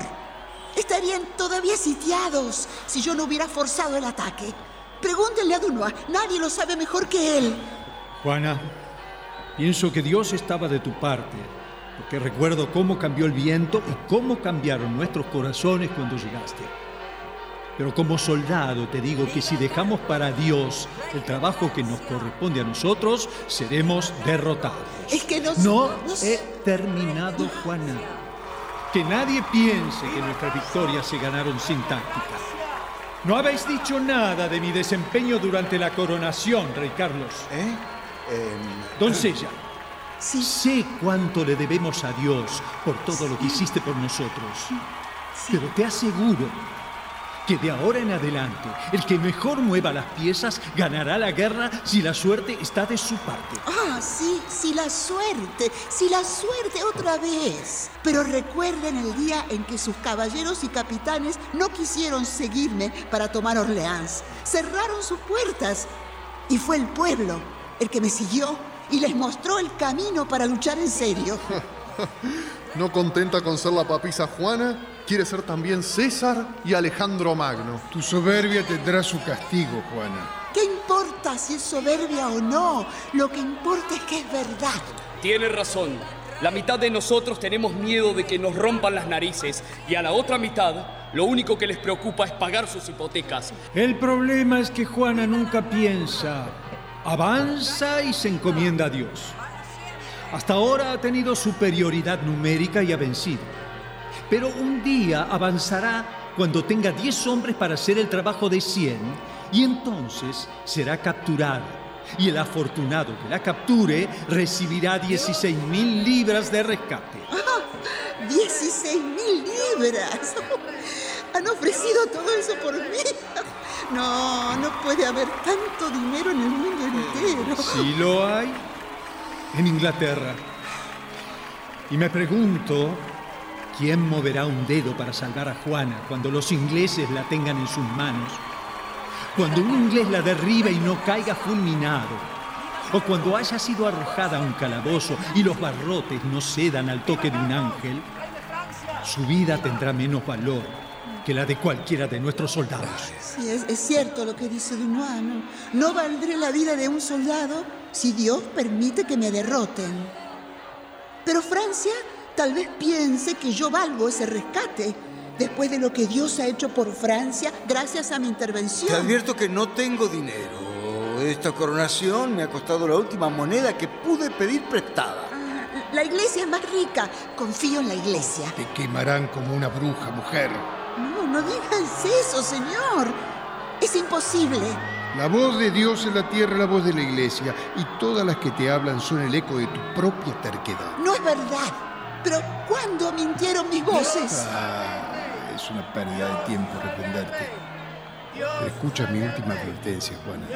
[SPEAKER 6] Estarían todavía sitiados si yo no hubiera forzado el ataque. Pregúntenle a Dunois, nadie lo sabe mejor que él.
[SPEAKER 13] Juana, pienso que Dios estaba de tu parte, porque recuerdo cómo cambió el viento y cómo cambiaron nuestros corazones cuando llegaste. Pero como soldado te digo que si dejamos para Dios el trabajo que nos corresponde a nosotros, seremos derrotados.
[SPEAKER 6] Es que nos...
[SPEAKER 13] No
[SPEAKER 6] nos-
[SPEAKER 13] he terminado, Juana. Que nadie piense que nuestras victorias se ganaron sin táctica. No habéis dicho nada de mi desempeño durante la coronación, Rey Carlos.
[SPEAKER 12] ¿Eh?
[SPEAKER 13] Doncella, sé cuánto le debemos a Dios por todo lo que hiciste por nosotros. Pero te aseguro que de ahora en adelante, el que mejor mueva las piezas ganará la guerra si la suerte está de su parte.
[SPEAKER 6] Ah, sí, sí, la suerte, sí, la suerte otra vez. Pero recuerden el día en que sus caballeros y capitanes no quisieron seguirme para tomar Orleans. Cerraron sus puertas. Y fue el pueblo el que me siguió y les mostró el camino para luchar en serio. *laughs*
[SPEAKER 10] No contenta con ser la papisa Juana, quiere ser también César y Alejandro Magno.
[SPEAKER 8] Tu soberbia tendrá su castigo, Juana.
[SPEAKER 6] ¿Qué importa si es soberbia o no? Lo que importa es que es verdad.
[SPEAKER 11] Tiene razón. La mitad de nosotros tenemos miedo de que nos rompan las narices y a la otra mitad lo único que les preocupa es pagar sus hipotecas.
[SPEAKER 13] El problema es que Juana nunca piensa, avanza y se encomienda a Dios. Hasta ahora ha tenido superioridad numérica y ha vencido. Pero un día avanzará cuando tenga 10 hombres para hacer el trabajo de 100 y entonces será capturada. Y el afortunado que la capture recibirá 16 mil libras de rescate.
[SPEAKER 6] ¡Ah! ¡16 mil libras! ¿Han ofrecido todo eso por mí? No, no puede haber tanto dinero en el mundo entero.
[SPEAKER 13] Sí lo hay en Inglaterra. Y me pregunto, ¿quién moverá un dedo para salvar a Juana cuando los ingleses la tengan en sus manos? Cuando un inglés la derribe y no caiga fulminado. O cuando haya sido arrojada a un calabozo y los barrotes no cedan al toque de un ángel, su vida tendrá menos valor que la de cualquiera de nuestros soldados.
[SPEAKER 6] Sí, es, cierto lo que dice Dunois. No, no valdré la vida de un soldado si Dios permite que me derroten. Pero Francia tal vez piense que yo valgo ese rescate después de lo que Dios ha hecho por Francia gracias a mi intervención.
[SPEAKER 12] Te advierto que no tengo dinero. Esta coronación me ha costado la última moneda que pude pedir prestada.
[SPEAKER 6] La iglesia es más rica. Confío en la iglesia.
[SPEAKER 8] Te quemarán como una bruja, mujer.
[SPEAKER 6] No, no digas eso, señor. Es imposible.
[SPEAKER 8] La voz de Dios en la tierra es la voz de la iglesia y todas las que te hablan son el eco de tu propia terquedad.
[SPEAKER 6] No es verdad. Pero ¿cuándo mintieron mis voces?
[SPEAKER 8] Es una pérdida de tiempo reprenderte. Pero escucha mi última advertencia, Juana.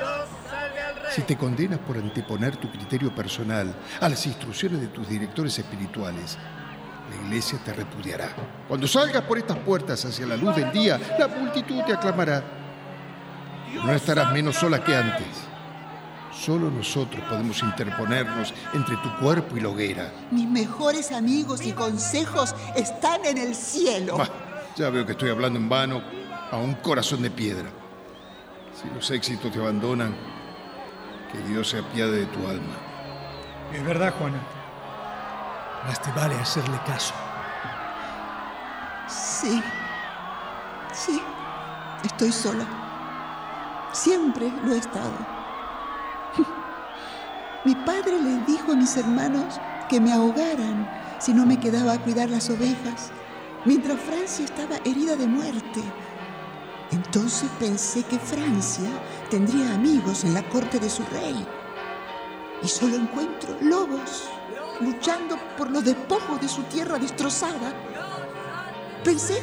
[SPEAKER 8] Si te condenas por anteponer tu criterio personal a las instrucciones de tus directores espirituales, la iglesia te repudiará. Cuando salgas por estas puertas hacia la luz del día, la multitud te aclamará. No estarás menos sola que antes. Solo nosotros podemos interponernos entre tu cuerpo y la hoguera.
[SPEAKER 6] Mis mejores amigos y consejos están en el cielo.
[SPEAKER 8] Bah, ya veo que estoy hablando en vano a un corazón de piedra. Si los éxitos te abandonan, que Dios se apiade de tu alma.
[SPEAKER 13] Es verdad, Juana. Más te vale hacerle caso.
[SPEAKER 6] Sí. Sí. Estoy sola. Siempre lo he estado. Mi padre les dijo a mis hermanos que me ahogaran si no me quedaba a cuidar las ovejas, mientras Francia estaba herida de muerte. Entonces pensé que Francia tendría amigos en la corte de su rey. y solo encuentro lobos luchando por los despojos de su tierra destrozada. Pensé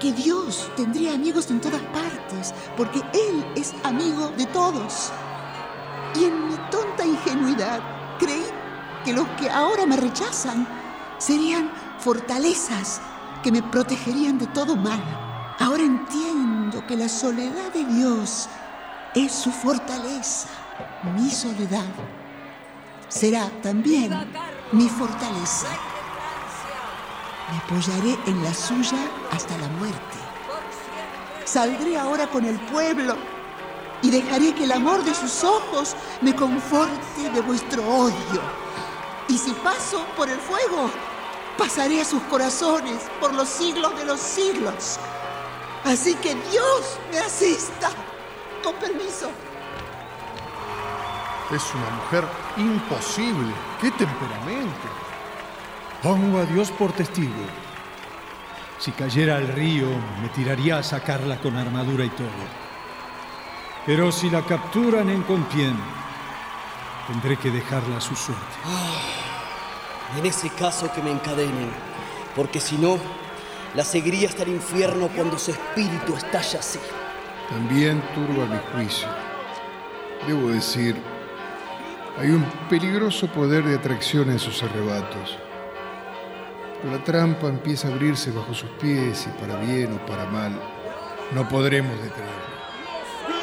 [SPEAKER 6] que Dios tendría amigos en todas partes, porque Él es amigo de todos. Y creí que los que ahora me rechazan serían fortalezas que me protegerían de todo mal. Ahora entiendo que la soledad de Dios es su fortaleza. Mi soledad será también mi fortaleza. Me apoyaré en la suya hasta la muerte. Saldré ahora con el pueblo y dejaré que el amor de sus ojos me conforte de vuestro odio. Y si paso por el fuego, pasaré a sus corazones por los siglos de los siglos. Así que Dios me asista. Con permiso.
[SPEAKER 8] Es una mujer imposible. ¡Qué temperamento!
[SPEAKER 13] Pongo a Dios por testigo. Si cayera al río, me tiraría a sacarla con armadura y todo. Pero si la capturan en Compiègne, tendré que dejarla a su suerte.
[SPEAKER 11] En ese caso que me encadenen, porque si no, la seguiría hasta el infierno cuando su espíritu estalla así.
[SPEAKER 8] También turba mi juicio. Debo decir, hay un peligroso poder de atracción en sus arrebatos. Pero la trampa empieza a abrirse bajo sus pies y para bien o para mal, no podremos detenerla.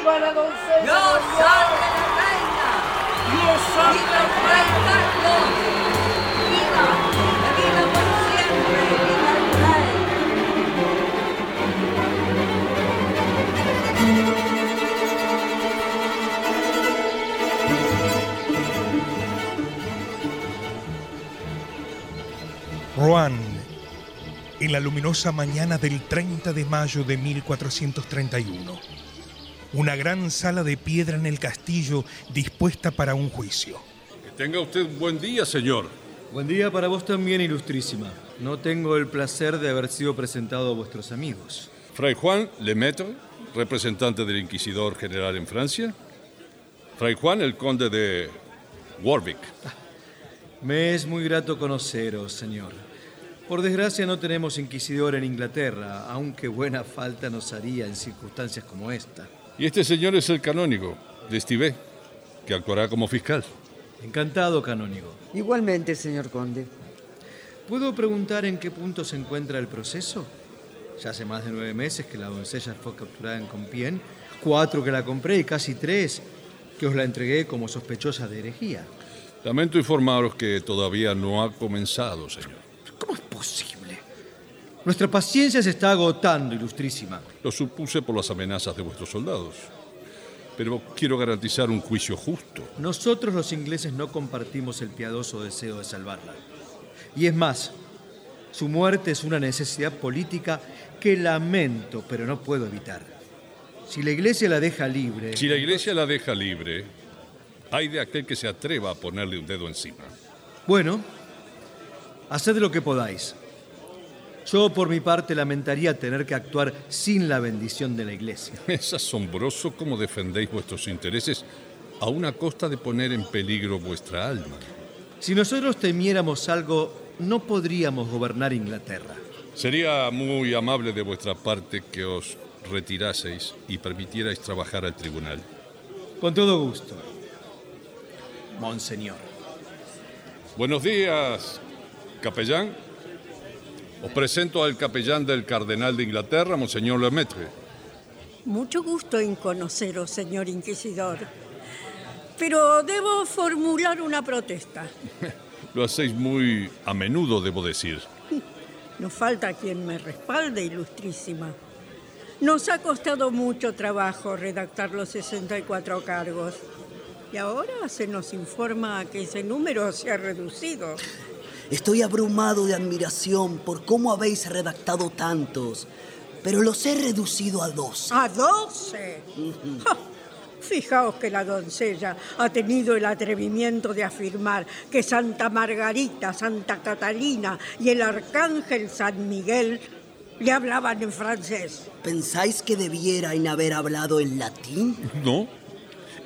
[SPEAKER 9] ¡Viva la doncella!
[SPEAKER 15] ¡Dios salve la reina!
[SPEAKER 9] ¡Dios salve
[SPEAKER 15] ¡Viva el rey Carlos! ¡Viva! ¡Viva por siempre! ¡Viva el rey!
[SPEAKER 1] Rouen, en la luminosa mañana del 30 de mayo de 1431. Una gran sala de piedra en el castillo dispuesta para un juicio.
[SPEAKER 4] Que tenga usted buen día, señor.
[SPEAKER 5] Buen día para vos también, ilustrísima. No tengo el placer de haber sido presentado a vuestros amigos.
[SPEAKER 4] Fray Juan Lemaitre, representante del Inquisidor General en Francia. Fray Juan, el conde de Warwick.
[SPEAKER 5] Me es muy grato conoceros, señor. Por desgracia no tenemos inquisidor en Inglaterra, aunque buena falta nos haría en circunstancias como esta.
[SPEAKER 4] Y este señor es el canónigo de Estivé, que actuará como fiscal.
[SPEAKER 5] Encantado, canónigo.
[SPEAKER 7] Igualmente, señor conde.
[SPEAKER 5] ¿Puedo preguntar en qué punto se encuentra el proceso? Ya hace más de nueve meses que la doncella fue capturada en Compiègne, cuatro que la compré y casi tres que os la entregué como sospechosa de herejía.
[SPEAKER 4] Lamento informaros que todavía no ha comenzado, señor.
[SPEAKER 5] ¿Cómo es posible? Nuestra paciencia se está agotando, ilustrísima.
[SPEAKER 4] Lo supuse por las amenazas de vuestros soldados. Pero quiero garantizar un juicio justo.
[SPEAKER 5] Nosotros los ingleses no compartimos el piadoso deseo de salvarla. Y es más, su muerte es una necesidad política que lamento, pero no puedo evitar. Si la iglesia la deja libre...
[SPEAKER 4] Si la iglesia la deja libre, hay de aquel que se atreva a ponerle un dedo encima.
[SPEAKER 5] Bueno, haced lo que podáis. Yo, por mi parte, lamentaría tener que actuar sin la bendición de la iglesia. *laughs*
[SPEAKER 4] Es asombroso cómo defendéis vuestros intereses a una costa de poner en peligro vuestra alma.
[SPEAKER 5] Si nosotros temiéramos algo, no podríamos gobernar Inglaterra.
[SPEAKER 4] Sería muy amable de vuestra parte que os retiraseis y permitierais trabajar al tribunal.
[SPEAKER 5] Con todo gusto. Monseñor.
[SPEAKER 4] Buenos días, capellán. Os presento al capellán del cardenal de Inglaterra, Monseñor Lemaitre.
[SPEAKER 14] Mucho gusto en conoceros, señor inquisidor. Pero debo formular una protesta. *laughs*
[SPEAKER 4] Lo hacéis muy a menudo, debo decir. *laughs*
[SPEAKER 14] No falta quien me respalde, ilustrísima. Nos ha costado mucho trabajo redactar los 64 cargos. Y ahora se nos informa que ese número se ha reducido.
[SPEAKER 11] Estoy abrumado de admiración por cómo habéis redactado tantos, pero los he reducido a dos.
[SPEAKER 14] ¿A doce? Ja, Fijaos que la doncella ha tenido el atrevimiento de afirmar que Santa Margarita, Santa Catalina y el arcángel San Miguel le hablaban en francés.
[SPEAKER 11] ¿Pensáis que debiera en haber hablado en latín?
[SPEAKER 4] No.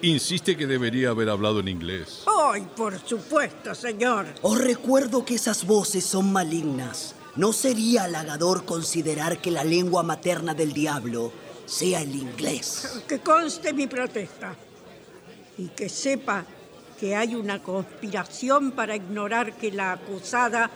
[SPEAKER 4] Insiste que debería haber hablado en inglés.
[SPEAKER 14] ¡Oh, Ay, por supuesto, señor.
[SPEAKER 16] Os recuerdo que esas voces son malignas. No sería halagador considerar que la lengua materna del diablo sea el inglés.
[SPEAKER 14] Que conste mi protesta. Y que sepa que hay una conspiración para ignorar que la acusada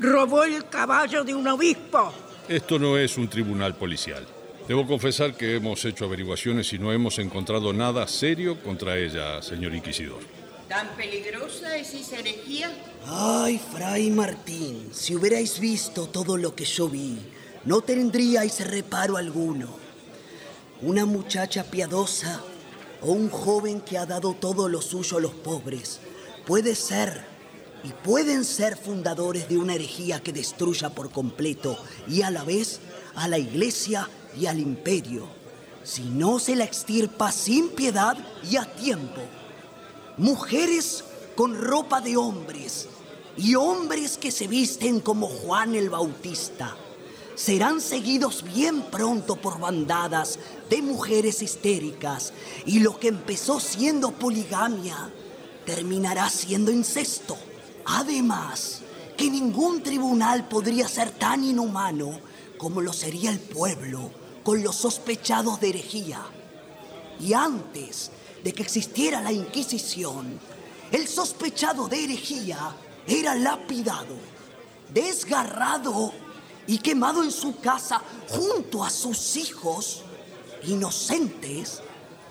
[SPEAKER 14] robó el caballo de un obispo.
[SPEAKER 4] Esto no es un tribunal policial. Debo confesar que hemos hecho averiguaciones y no hemos encontrado nada serio contra ella, señor inquisidor.
[SPEAKER 17] ¿Tan peligrosa es esa herejía?
[SPEAKER 16] Ay, Fray Martín, si hubierais visto todo lo que yo vi, no tendríais reparo alguno. Una muchacha piadosa o un joven que ha dado todo lo suyo a los pobres puede ser y pueden ser fundadores de una herejía que destruya por completo y a la vez a la iglesia y al imperio, si no se la extirpa sin piedad y a tiempo. Mujeres con ropa de hombres y hombres que se visten como Juan el Bautista serán seguidos bien pronto por bandadas de mujeres histéricas y lo que empezó siendo poligamia terminará siendo incesto. Además, que ningún tribunal podría ser tan inhumano como lo sería el pueblo con los sospechados de herejía. Y antes de que existiera la Inquisición, el sospechado de herejía era lapidado, desgarrado y quemado en su casa junto a sus hijos inocentes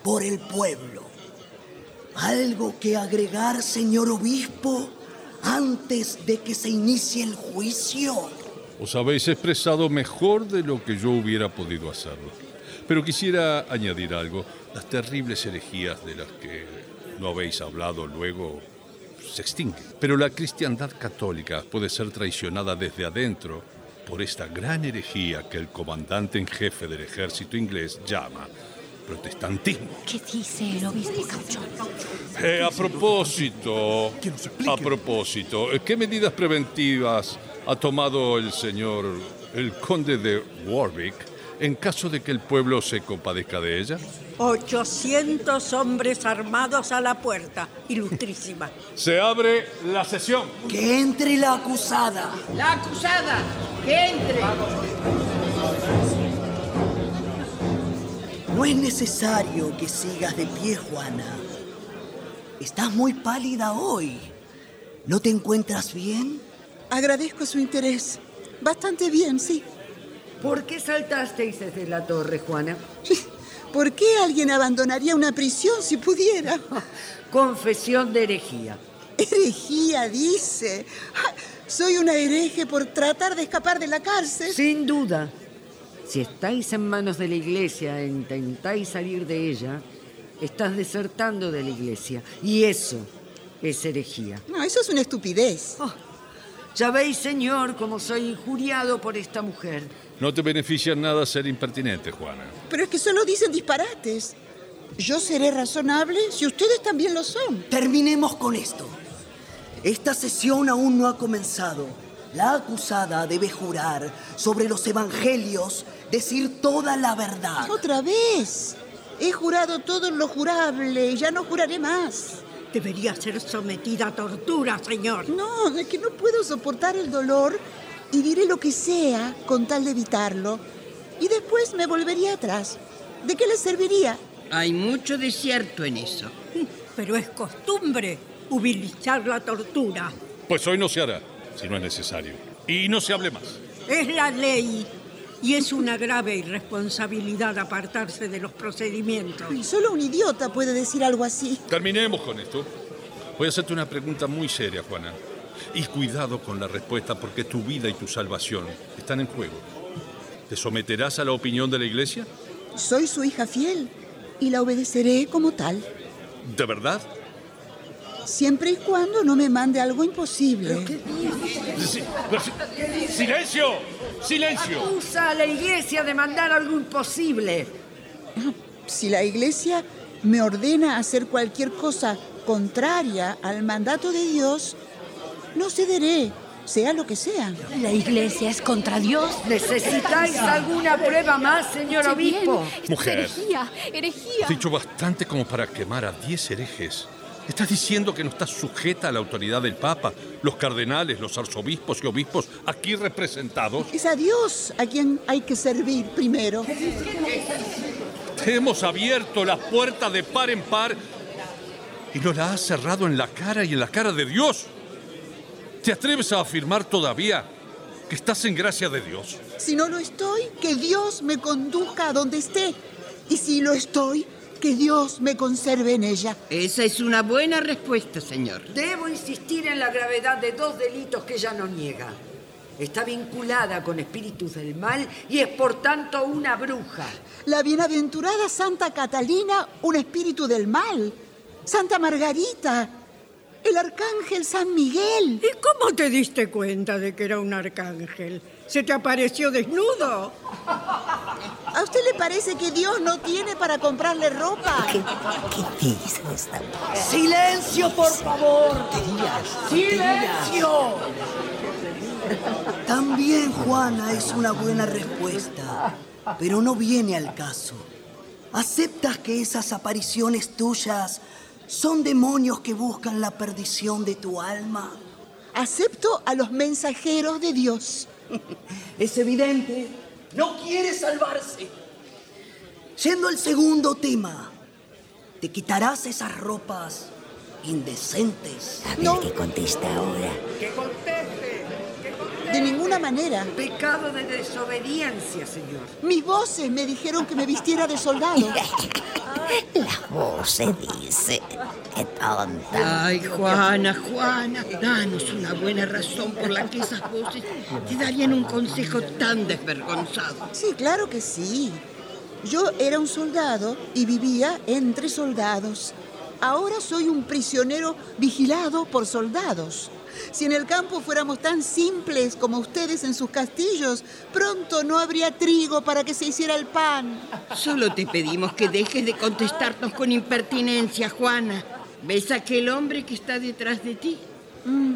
[SPEAKER 16] por el pueblo. ¿Algo que agregar, señor obispo, antes de que se inicie el juicio?
[SPEAKER 4] Os habéis expresado mejor de lo que yo hubiera podido hacerlo. Pero quisiera añadir algo. Las terribles herejías de las que no habéis hablado luego se extinguen. Pero la cristiandad católica puede ser traicionada desde adentro por esta gran herejía que el comandante en jefe del ejército inglés llama protestantismo.
[SPEAKER 3] ¿Qué dice el obispo Cauchón?
[SPEAKER 4] Eh, a propósito, a propósito, ¿qué medidas preventivas ha tomado el señor, el conde de Warwick, en caso de que el pueblo se compadezca de ella?
[SPEAKER 14] 800 hombres armados a la puerta, ilustrísima. *laughs*
[SPEAKER 4] Se abre la sesión.
[SPEAKER 16] Que entre la acusada.
[SPEAKER 17] La acusada, que entre.
[SPEAKER 16] No es necesario que sigas de pie, Juana. Estás muy pálida hoy. ¿No te encuentras bien?
[SPEAKER 6] Agradezco su interés. Bastante bien, sí.
[SPEAKER 7] ¿Por qué saltasteis desde la torre, Juana?
[SPEAKER 6] ¿Por qué alguien abandonaría una prisión si pudiera? *laughs*
[SPEAKER 7] Confesión de herejía.
[SPEAKER 6] Herejía, dice. Soy una hereje por tratar de escapar de la cárcel.
[SPEAKER 7] Sin duda. Si estáis en manos de la iglesia e intentáis salir de ella, estás desertando de la iglesia. Y eso es herejía.
[SPEAKER 6] No, eso es una estupidez.
[SPEAKER 7] Ya veis, señor, cómo soy injuriado por esta mujer.
[SPEAKER 4] No te beneficia nada ser impertinente, Juana.
[SPEAKER 6] Pero es que solo dicen disparates. Yo seré razonable si ustedes también lo son.
[SPEAKER 16] Terminemos con esto. Esta sesión aún no ha comenzado. La acusada debe jurar sobre los evangelios, decir toda la verdad.
[SPEAKER 6] Otra vez. He jurado todo lo jurable y ya no juraré más.
[SPEAKER 14] Debería ser sometida a tortura, señor.
[SPEAKER 6] No, es que no puedo soportar el dolor y diré lo que sea con tal de evitarlo. Y después me volvería atrás. ¿De qué le serviría?
[SPEAKER 17] Hay mucho de cierto en eso.
[SPEAKER 14] Pero es costumbre utilizar la tortura.
[SPEAKER 4] Pues hoy no se hará, si no es necesario. Y no se hable más.
[SPEAKER 14] Es la ley. Y es una grave irresponsabilidad apartarse de los procedimientos.
[SPEAKER 6] Y solo un idiota puede decir algo así.
[SPEAKER 4] Terminemos con esto. Voy a hacerte una pregunta muy seria, Juana. Y cuidado con la respuesta porque tu vida y tu salvación están en juego. ¿Te someterás a la opinión de la iglesia?
[SPEAKER 6] Soy su hija fiel y la obedeceré como tal.
[SPEAKER 4] ¿De verdad?
[SPEAKER 6] Siempre y cuando no me mande algo imposible.
[SPEAKER 4] ¡Silencio! ¡Silencio!
[SPEAKER 7] Acusa a la iglesia de mandar algo imposible.
[SPEAKER 6] Si la iglesia me ordena hacer cualquier cosa contraria al mandato de Dios, no cederé, sea lo que sea.
[SPEAKER 3] La iglesia es contra Dios.
[SPEAKER 7] ¿Necesitáis alguna prueba más, señor obispo?
[SPEAKER 4] Mujer.
[SPEAKER 3] Herejía, herejía.
[SPEAKER 4] Has dicho bastante como para quemar a 10 herejes ¿Estás diciendo que no estás sujeta a la autoridad del Papa, los cardenales, los arzobispos y obispos aquí representados?
[SPEAKER 6] Es a Dios a quien hay que servir primero.
[SPEAKER 4] Te hemos abierto la puerta de par en par y nos la has cerrado en la cara y en la cara de Dios. ¿Te atreves a afirmar todavía que estás en gracia de Dios?
[SPEAKER 6] Si no lo estoy, que Dios me conduzca a donde esté. Y si lo estoy, que Dios me conserve en ella.
[SPEAKER 17] Esa es una buena respuesta, señor.
[SPEAKER 7] Debo insistir en la gravedad de dos delitos que ella no niega. Está vinculada con espíritus del mal y es por tanto una bruja.
[SPEAKER 6] La bienaventurada Santa Catalina, un espíritu del mal. Santa Margarita, el arcángel San Miguel.
[SPEAKER 14] ¿Y cómo te diste cuenta de que era un arcángel? ¿Se te apareció desnudo?
[SPEAKER 6] ¿A usted le parece que Dios no tiene para comprarle ropa?
[SPEAKER 15] ¿Qué, qué dice esta mujer?
[SPEAKER 16] ¡Silencio, por favor!
[SPEAKER 15] ¡Silencio!
[SPEAKER 16] También Juana es una buena respuesta, pero no viene al caso. ¿Aceptas que esas apariciones tuyas son demonios que buscan la perdición de tu alma?
[SPEAKER 6] Acepto a los mensajeros de Dios. *laughs*
[SPEAKER 16] Es evidente, no quiere salvarse. Siendo el segundo tema, te quitarás esas ropas indecentes.
[SPEAKER 15] A ver qué contesta ahora.
[SPEAKER 7] ¡Que conteste!
[SPEAKER 6] De ninguna manera.
[SPEAKER 7] Pecado de desobediencia, señor.
[SPEAKER 6] Mis voces me dijeron que me vistiera de soldado. *laughs*
[SPEAKER 15] La voz se dice. Qué tonta.
[SPEAKER 17] Ay, Juana, Juana, danos una buena razón por la que esas voces te darían un consejo tan desvergonzado.
[SPEAKER 6] Sí, claro que sí. Yo era un soldado y vivía entre soldados. Ahora soy un prisionero vigilado por soldados. Si en el campo fuéramos tan simples como ustedes en sus castillos, pronto no habría trigo para que se hiciera el pan.
[SPEAKER 17] Solo te pedimos que dejes de contestarnos con impertinencia, Juana. ¿Ves aquel hombre que está detrás de ti?
[SPEAKER 6] Mm,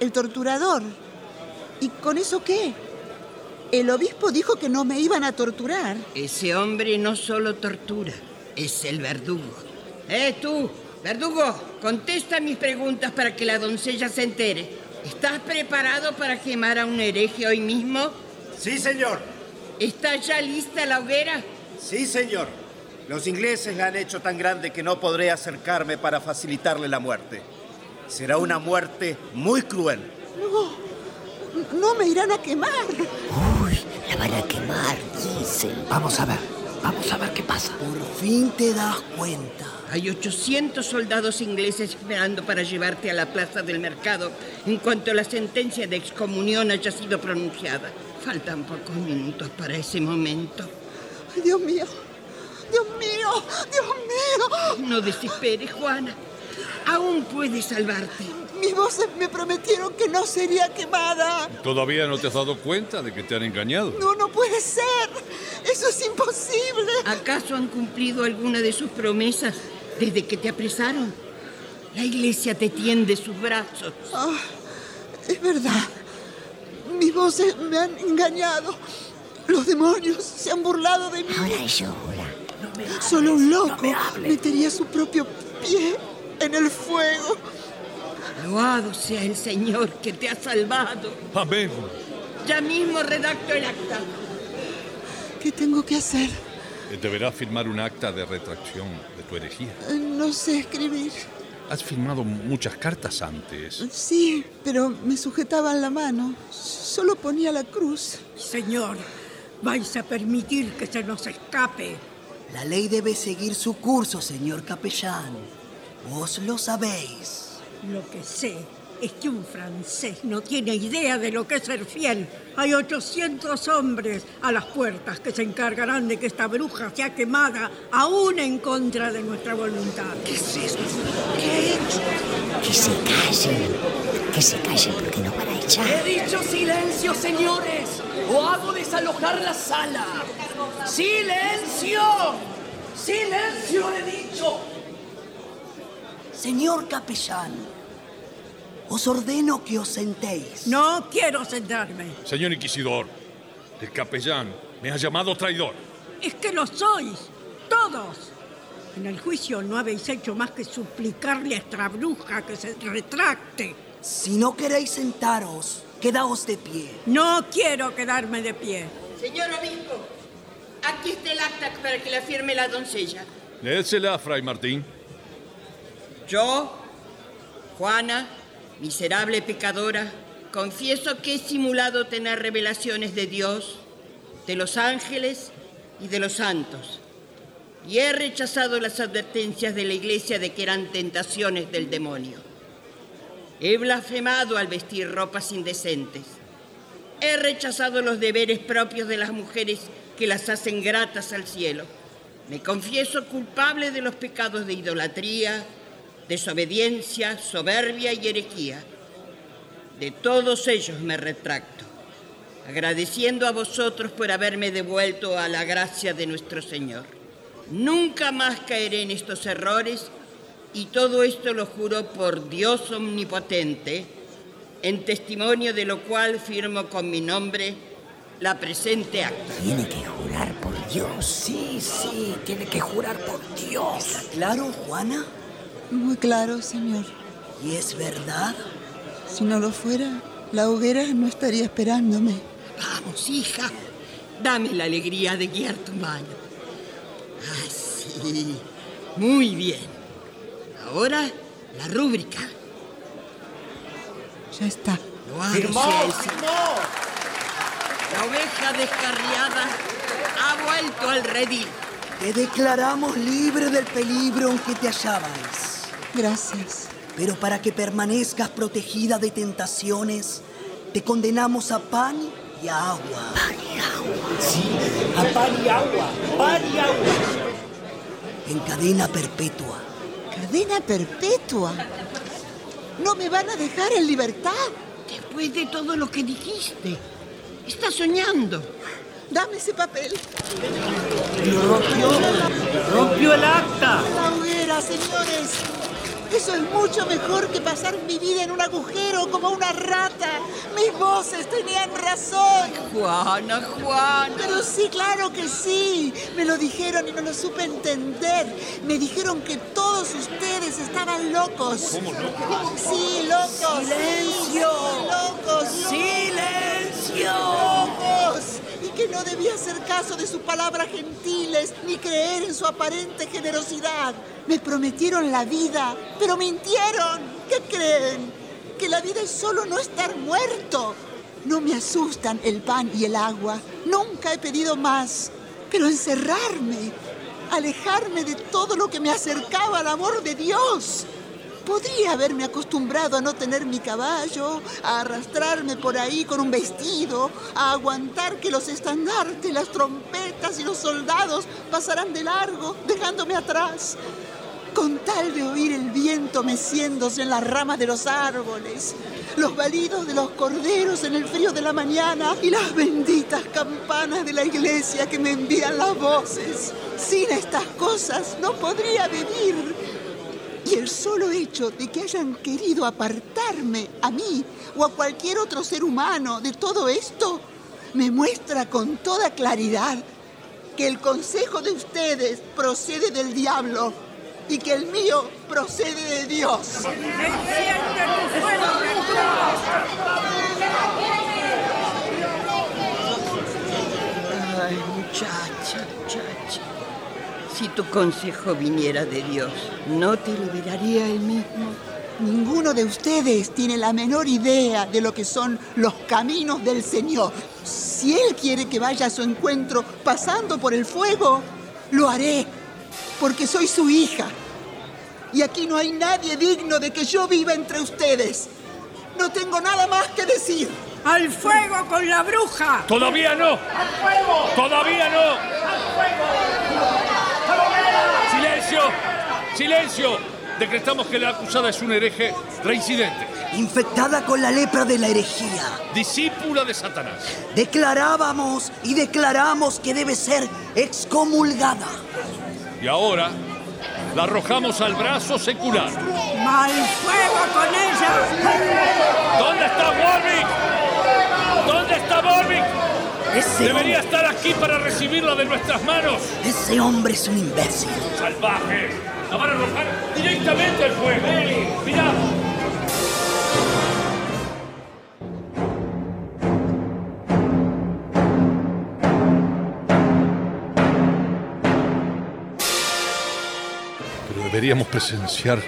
[SPEAKER 6] el torturador. ¿Y con eso qué? El obispo dijo que no me iban a torturar.
[SPEAKER 17] Ese hombre no solo tortura, es el verdugo. ¡Eh, tú! Verdugo, contesta mis preguntas para que la doncella se entere. ¿Estás preparado para quemar a un hereje hoy mismo?
[SPEAKER 9] Sí, señor.
[SPEAKER 17] ¿Está ya lista la hoguera?
[SPEAKER 9] Sí, señor. Los ingleses la han hecho tan grande que no podré acercarme para facilitarle la muerte. Será una muerte muy cruel.
[SPEAKER 6] No, no me irán a quemar.
[SPEAKER 15] Uy, la van a quemar, dice.
[SPEAKER 16] Vamos a ver, vamos a ver qué pasa. Por fin te das cuenta.
[SPEAKER 17] Hay 800 soldados ingleses esperando para llevarte a la plaza del mercado en cuanto la sentencia de excomunión haya sido pronunciada. Faltan pocos minutos para ese momento.
[SPEAKER 6] Ay, Dios mío, Dios mío, Dios mío.
[SPEAKER 17] No desesperes, Juana. Aún puedes salvarte.
[SPEAKER 6] Mis voces me prometieron que no sería quemada.
[SPEAKER 4] ¿Todavía no te has dado cuenta de que te han engañado?
[SPEAKER 6] No, no puede ser. Eso es imposible.
[SPEAKER 17] ¿Acaso han cumplido alguna de sus promesas desde que te apresaron? La iglesia te tiende sus brazos.
[SPEAKER 6] Ah, es verdad. Mis voces me han engañado. Los demonios se han burlado de mí.
[SPEAKER 15] Ahora llora.
[SPEAKER 6] Solo un loco metería su propio pie en el fuego.
[SPEAKER 17] Loado sea el Señor que te ha salvado.
[SPEAKER 4] Amén.
[SPEAKER 17] Ya mismo redacto el acta.
[SPEAKER 6] ¿Qué tengo que hacer?
[SPEAKER 4] Deberás firmar un acta de retracción de tu herejía.
[SPEAKER 6] Eh, No sé escribir.
[SPEAKER 4] Has firmado muchas cartas antes.
[SPEAKER 6] Sí, pero me sujetaban la mano. Solo ponía la cruz.
[SPEAKER 14] Señor, vais a permitir que se nos escape.
[SPEAKER 16] La ley debe seguir su curso, señor capellán. Vos lo sabéis.
[SPEAKER 14] Lo que sé es que un francés no tiene idea de lo que es ser fiel. Hay 800 hombres a las puertas que se encargarán de que esta bruja sea quemada aún en contra de nuestra voluntad.
[SPEAKER 16] ¿Qué es esto? ¿Qué he hecho?
[SPEAKER 15] Que se callen. Que se callen porque nos van a echar.
[SPEAKER 18] He dicho silencio, señores, o hago desalojar la sala. ¡Silencio! ¡Silencio, he dicho!
[SPEAKER 16] Señor capellán, os ordeno que os sentéis.
[SPEAKER 14] No quiero sentarme.
[SPEAKER 4] Señor Inquisidor, el capellán me ha llamado traidor.
[SPEAKER 14] Es que lo sois, todos. En el juicio no habéis hecho más que suplicarle a esta bruja que se retracte.
[SPEAKER 16] Si no queréis sentaros, quedaos de pie.
[SPEAKER 14] No quiero quedarme de pie.
[SPEAKER 17] Señor obispo, aquí está el acta para que la firme la doncella.
[SPEAKER 4] Léesela, Fray Martín.
[SPEAKER 17] Yo, Juana, miserable pecadora, confieso que he simulado tener revelaciones de Dios, de los ángeles y de los santos. Y he rechazado las advertencias de la iglesia de que eran tentaciones del demonio. He blasfemado al vestir ropas indecentes. He rechazado los deberes propios de las mujeres que las hacen gratas al cielo. Me confieso culpable de los pecados de idolatría, desobediencia, soberbia y herejía. De todos ellos me retracto, agradeciendo a vosotros por haberme devuelto a la gracia de nuestro Señor. Nunca más caeré en estos errores y todo esto lo juro por Dios omnipotente, en testimonio de lo cual firmo con mi nombre la presente acta.
[SPEAKER 18] Tiene que jurar por Dios, sí, sí, tiene que jurar por Dios.
[SPEAKER 16] ¿Está claro, Juana?
[SPEAKER 6] Muy claro, señor.
[SPEAKER 16] ¿Y es verdad?
[SPEAKER 6] Si no lo fuera, la hoguera no estaría esperándome.
[SPEAKER 17] Vamos, hija, dame la alegría de guiar tu mano. Ah, sí, muy bien. Ahora, la rúbrica.
[SPEAKER 6] Ya está.
[SPEAKER 17] Lo hago, Ciencia. La oveja descarriada ha vuelto al redil.
[SPEAKER 16] Te declaramos libre del peligro en que te hallabas.
[SPEAKER 6] Gracias.
[SPEAKER 16] Pero para que permanezcas protegida de tentaciones, te condenamos a pan y a agua.
[SPEAKER 18] Pan y agua. Sí, a pan y agua, pan y agua.
[SPEAKER 16] En cadena perpetua.
[SPEAKER 6] ¿Cadena perpetua? ¿No me van a dejar en libertad?
[SPEAKER 17] Después de todo lo que dijiste, estás soñando.
[SPEAKER 6] Dame ese papel.
[SPEAKER 18] Lo rompió. Rompió el acta.
[SPEAKER 6] La hoguera, señores. Eso es mucho mejor que pasar mi vida en un agujero como una rata. Mis voces tenían razón.
[SPEAKER 17] Juana, Juana.
[SPEAKER 6] Pero sí, claro que sí. Me lo dijeron y no lo supe entender. Me dijeron que todos ustedes estaban locos.
[SPEAKER 4] ¿Cómo locos?
[SPEAKER 6] Sí, locos.
[SPEAKER 18] ¡Silencio!
[SPEAKER 6] Sí, locos.
[SPEAKER 18] ¡Silencio!
[SPEAKER 6] No debía hacer caso de sus palabras gentiles ni creer en su aparente generosidad. Me prometieron la vida, pero mintieron. ¿Qué creen? Que la vida es solo no estar muerto. No me asustan el pan y el agua. Nunca he pedido más. Pero encerrarme, alejarme de todo lo que me acercaba al amor de Dios. Podría haberme acostumbrado a no tener mi caballo, a arrastrarme por ahí con un vestido, a aguantar que los estandartes, las trompetas y los soldados pasaran de largo, dejándome atrás. Con tal de oír el viento meciéndose en las ramas de los árboles, los balidos de los corderos en el frío de la mañana y las benditas campanas de la iglesia que me envían las voces. Sin estas cosas no podría vivir. Y el solo hecho de que hayan querido apartarme a mí o a cualquier otro ser humano de todo esto me muestra con toda claridad que el consejo de ustedes procede del diablo y que el mío procede de Dios.
[SPEAKER 17] Ay. Si tu consejo viniera de Dios, ¿no te liberaría él mismo?
[SPEAKER 6] Ninguno de ustedes tiene la menor idea de lo que son los caminos del Señor. Si Él quiere que vaya a su encuentro pasando por el fuego, lo haré, porque soy su hija. Y aquí no hay nadie digno de que yo viva entre ustedes. No tengo nada más que decir.
[SPEAKER 14] ¡Al fuego con la bruja!
[SPEAKER 4] ¡Todavía no!
[SPEAKER 14] ¡Al fuego!
[SPEAKER 4] ¡Todavía no!
[SPEAKER 14] ¡Al fuego!
[SPEAKER 4] ¡Silencio! ¡Silencio! Decretamos que la acusada es un hereje reincidente.
[SPEAKER 16] Infectada con la lepra de la herejía.
[SPEAKER 4] Discípula de Satanás.
[SPEAKER 16] Declarábamos y declaramos que debe ser excomulgada.
[SPEAKER 4] Y ahora la arrojamos al brazo secular.
[SPEAKER 14] ¡Mal fuego con ella!
[SPEAKER 4] ¿Dónde está Warwick? ¿Dónde está Warwick?
[SPEAKER 16] Ese
[SPEAKER 4] Debería
[SPEAKER 16] hombre-
[SPEAKER 4] estar aquí para recibirla de nuestras manos.
[SPEAKER 16] Ese hombre es un imbécil.
[SPEAKER 4] ¡Salvajes! ¡La van a arrojar directamente al fuego! ¡Mirad! Pero deberíamos presenciar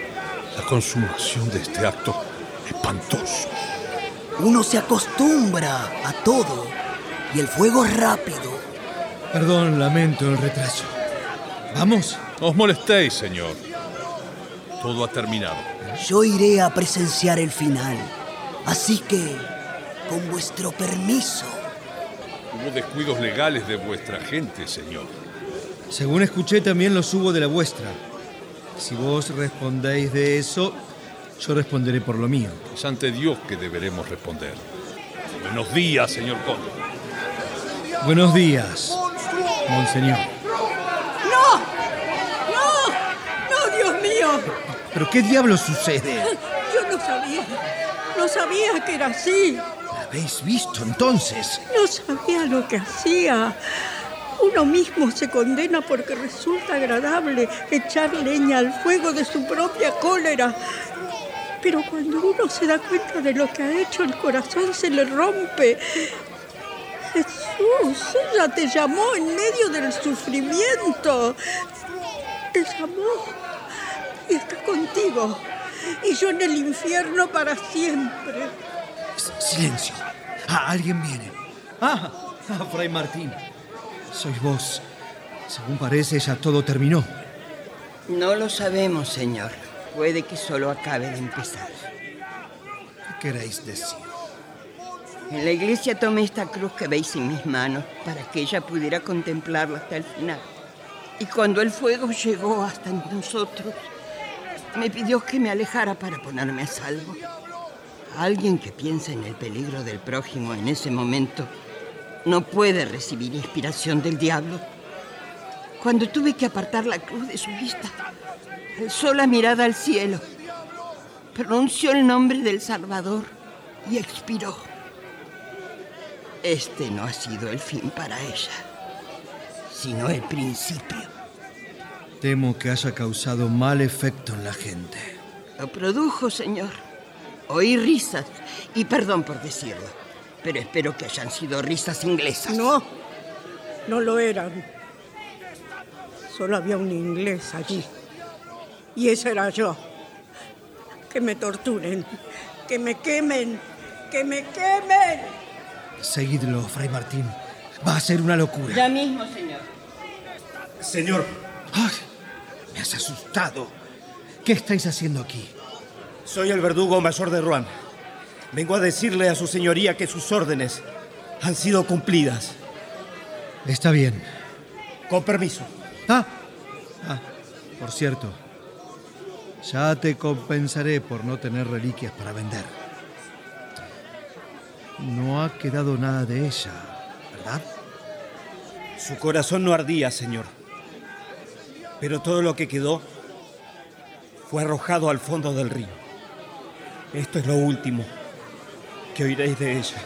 [SPEAKER 4] la consumación de este acto espantoso.
[SPEAKER 16] Uno se acostumbra a todo y el fuego es rápido.
[SPEAKER 5] Perdón, lamento el retraso. ¿Vamos?
[SPEAKER 4] No os molestéis, señor. Todo ha terminado.
[SPEAKER 16] Yo iré a presenciar el final. Así que, con vuestro permiso.
[SPEAKER 4] Hubo descuidos legales de vuestra gente, señor.
[SPEAKER 5] Según escuché, también los hubo de la vuestra. Si vos respondéis de eso, yo responderé por lo mío.
[SPEAKER 4] Es ante Dios que deberemos responder. Buenos días, señor conde.
[SPEAKER 5] Buenos días, monseñor.
[SPEAKER 14] ¡No! ¡No! ¡No, Dios mío!
[SPEAKER 5] ¿Pero qué diablos sucede?
[SPEAKER 14] Yo no sabía. No sabía que era así.
[SPEAKER 5] ¿La habéis visto entonces?
[SPEAKER 14] No sabía lo que hacía. Uno mismo se condena porque resulta agradable echar leña al fuego de su propia cólera. Pero cuando uno se da cuenta de lo que ha hecho, el corazón se le rompe. Jesús, ella te llamó en medio del sufrimiento. Te llamó y está contigo. Y yo en el infierno para siempre.
[SPEAKER 5] Silencio. Ah, alguien viene. Ah, ah, Fray Martín. Sois vos. Según parece, ya todo terminó.
[SPEAKER 17] No lo sabemos, señor. Puede que solo acabe de empezar.
[SPEAKER 5] ¿Qué queréis decir?
[SPEAKER 17] En la iglesia tomé esta cruz que veis en mis manos para que ella pudiera contemplarla hasta el final. Y cuando el fuego llegó hasta nosotros, me pidió que me alejara para ponerme a salvo. Alguien que piensa en el peligro del prójimo en ese momento no puede recibir inspiración del diablo. Cuando tuve que apartar la cruz de su vista, alzó la mirada al cielo, pronunció el nombre del Salvador y expiró. Este no ha sido el fin para ella, sino el principio.
[SPEAKER 5] Temo que haya causado mal efecto en la gente.
[SPEAKER 17] Lo produjo, señor. Oí risas, y perdón por decirlo, pero espero que hayan sido risas inglesas.
[SPEAKER 14] No, no lo eran. Solo había un inglés allí. Y ese era yo. Que me torturen, que me quemen, que me quemen.
[SPEAKER 5] Seguidlo, Fray Martín. Va a ser una locura.
[SPEAKER 17] Ya mismo, señor.
[SPEAKER 9] Señor,
[SPEAKER 5] ¡Ay! Me has asustado. ¿Qué estáis haciendo aquí?
[SPEAKER 9] soy el verdugo mayor de Rouen. Vengo a decirle a su señoría que sus órdenes han sido cumplidas.
[SPEAKER 5] Está bien.
[SPEAKER 9] Con permiso.
[SPEAKER 5] Ah, ah, por cierto, ya te compensaré por no tener reliquias para vender. No ha quedado nada de ella, ¿verdad?
[SPEAKER 9] Su corazón no ardía, señor. Pero todo lo que quedó fue arrojado al fondo del río. Esto es lo último que oiréis de ella.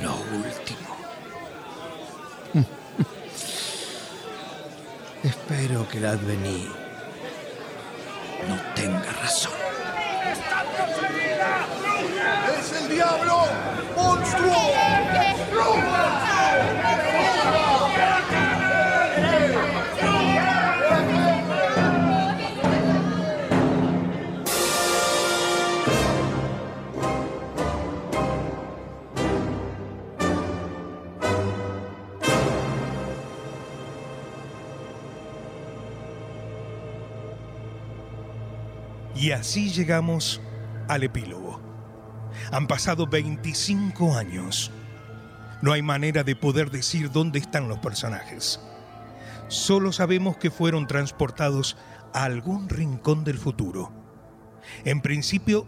[SPEAKER 5] Lo último. *laughs* Espero que el advení no tenga razón.
[SPEAKER 10] ¡Es el diablo! ¡Monstruo!
[SPEAKER 1] Y así llegamos al epílogo. Han pasado 25 años. No hay manera de poder decir dónde están los personajes. Solo sabemos que fueron transportados a algún rincón del futuro. En principio,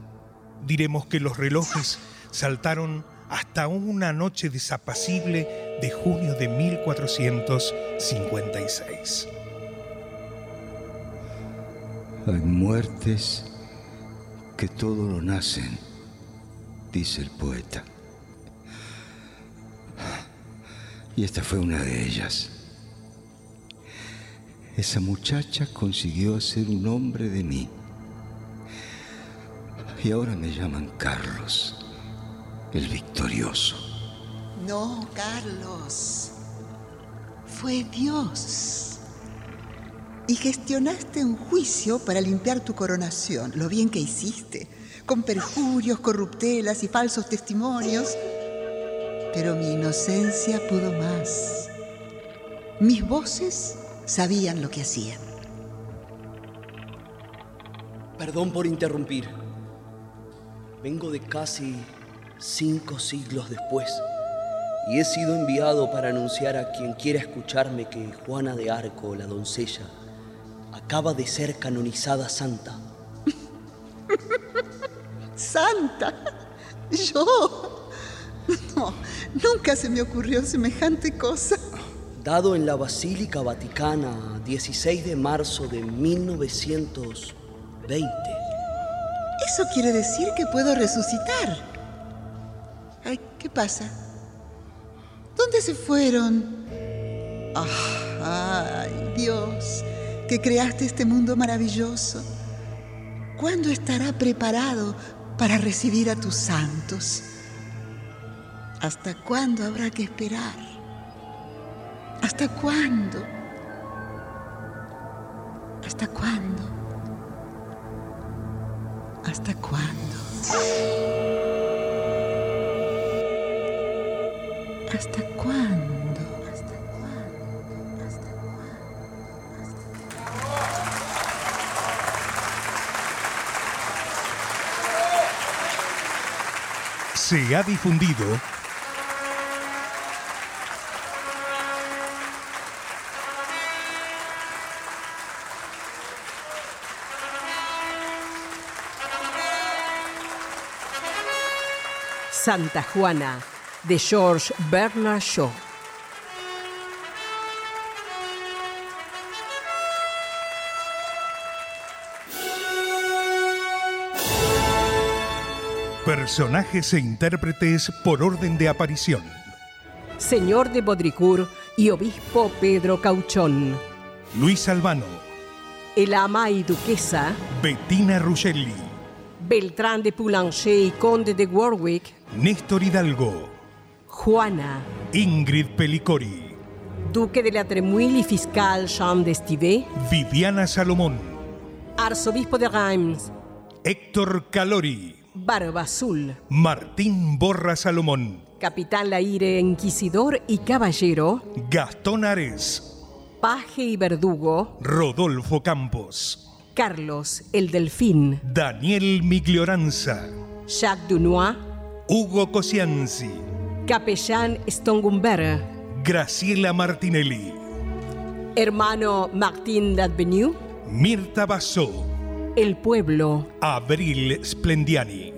[SPEAKER 1] diremos que los relojes saltaron hasta una noche desapacible de junio de 1456.
[SPEAKER 12] Hay muertes que todo lo nacen, dice el poeta. Y esta fue una de ellas. Esa muchacha consiguió hacer un hombre de mí. Y ahora me llaman Carlos, el victorioso.
[SPEAKER 6] No, Carlos. Fue Dios. Y gestionaste un juicio para limpiar tu coronación. Lo bien que hiciste. Con perjurios, corruptelas y falsos testimonios. Pero mi inocencia pudo más. Mis voces sabían lo que hacían.
[SPEAKER 11] Perdón por interrumpir. Vengo de casi cinco siglos después y he sido enviado para anunciar a quien quiera escucharme que Juana de Arco, la doncella, acaba de ser canonizada santa. *laughs*
[SPEAKER 6] ¡Santa! ¿Yo? No, nunca se me ocurrió semejante cosa.
[SPEAKER 11] Dado en la Basílica Vaticana 16 de marzo de 1920.
[SPEAKER 6] Eso quiere decir que puedo resucitar. Ay, ¿qué pasa? ¿Dónde se fueron? Ay, Dios, que creaste este mundo maravilloso. ¿Cuándo estará preparado para recibir a tus santos? ¿Hasta cuándo habrá que esperar? ¿Hasta cuándo? ¿Hasta cuándo? ¿Hasta cuándo? ¿Hasta cuándo?
[SPEAKER 1] Se ha difundido
[SPEAKER 2] Santa Juana de George Bernard Shaw.
[SPEAKER 1] Personajes e intérpretes por orden de aparición.
[SPEAKER 2] Señor de Baudricourt y Obispo Pedro Cauchón.
[SPEAKER 1] Luis Albano,
[SPEAKER 2] El ama y duquesa
[SPEAKER 1] Bettina Ruggelli,
[SPEAKER 2] Beltrán de Poulanger y Conde de Warwick.
[SPEAKER 1] Néstor Hidalgo,
[SPEAKER 2] Juana,
[SPEAKER 1] Ingrid Pelicori,
[SPEAKER 2] Duque de la Tremouille y Fiscal Jean d'Estivé.
[SPEAKER 1] Viviana Salomón,
[SPEAKER 2] Arzobispo de Reims.
[SPEAKER 1] Héctor Calori,
[SPEAKER 2] Barba Azul.
[SPEAKER 1] Martín Borra Salomón,
[SPEAKER 2] Capitán Laire, Inquisidor y Caballero.
[SPEAKER 1] Gastón Ares,
[SPEAKER 2] Paje y Verdugo.
[SPEAKER 1] Rodolfo Campos,
[SPEAKER 2] Carlos, el Delfín.
[SPEAKER 1] Daniel Miglioranza,
[SPEAKER 2] Jacques Dunois.
[SPEAKER 1] Hugo Cosianzi,
[SPEAKER 2] Capellán Stongumbert.
[SPEAKER 1] Graciela Martinelli,
[SPEAKER 2] Hermano Martín d'Advenu.
[SPEAKER 1] Mirta Basso,
[SPEAKER 2] El Pueblo.
[SPEAKER 1] Abril Splendiani.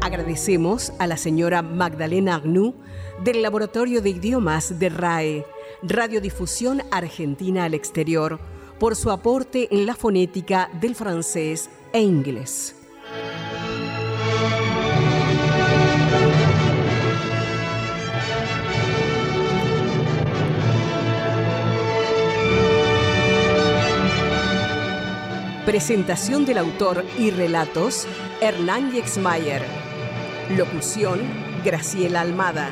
[SPEAKER 2] Agradecemos a la señora Magdalena Agnou del Laboratorio de Idiomas de RAE, Radiodifusión Argentina al Exterior, por su aporte en la fonética del francés e inglés. Presentación del autor y relatos, Hernán Yexmayer. Locución, Graciela Almada.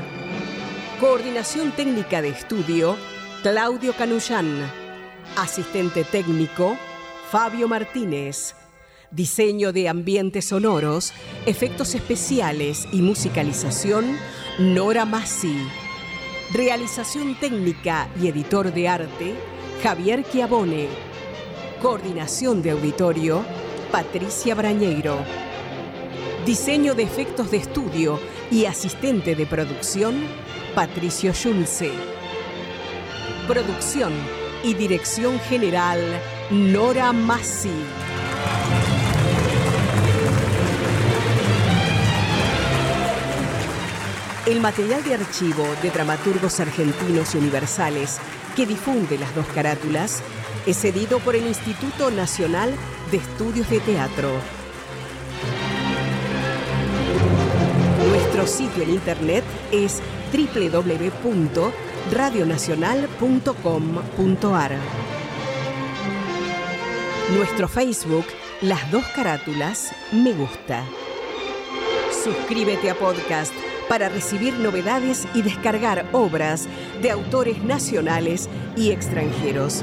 [SPEAKER 2] Coordinación técnica de estudio, Claudio Canullán. Asistente técnico, Fabio Martínez. Diseño de ambientes sonoros, efectos especiales y musicalización, Nora Massi. Realización técnica y editor de arte, Javier Chiavone. Coordinación de auditorio, Patricia Brañeiro. Diseño de efectos de estudio y asistente de producción, Patricio Schulze. Producción y dirección general, Nora Massi. El material de archivo de dramaturgos argentinos universales que difunde las dos carátulas es cedido por el Instituto Nacional de Estudios de Teatro. Nuestro sitio en internet es www.radionacional.com.ar. Nuestro Facebook, Las Dos Carátulas, Me Gusta. Suscríbete a podcast para recibir novedades y descargar obras de autores nacionales y extranjeros.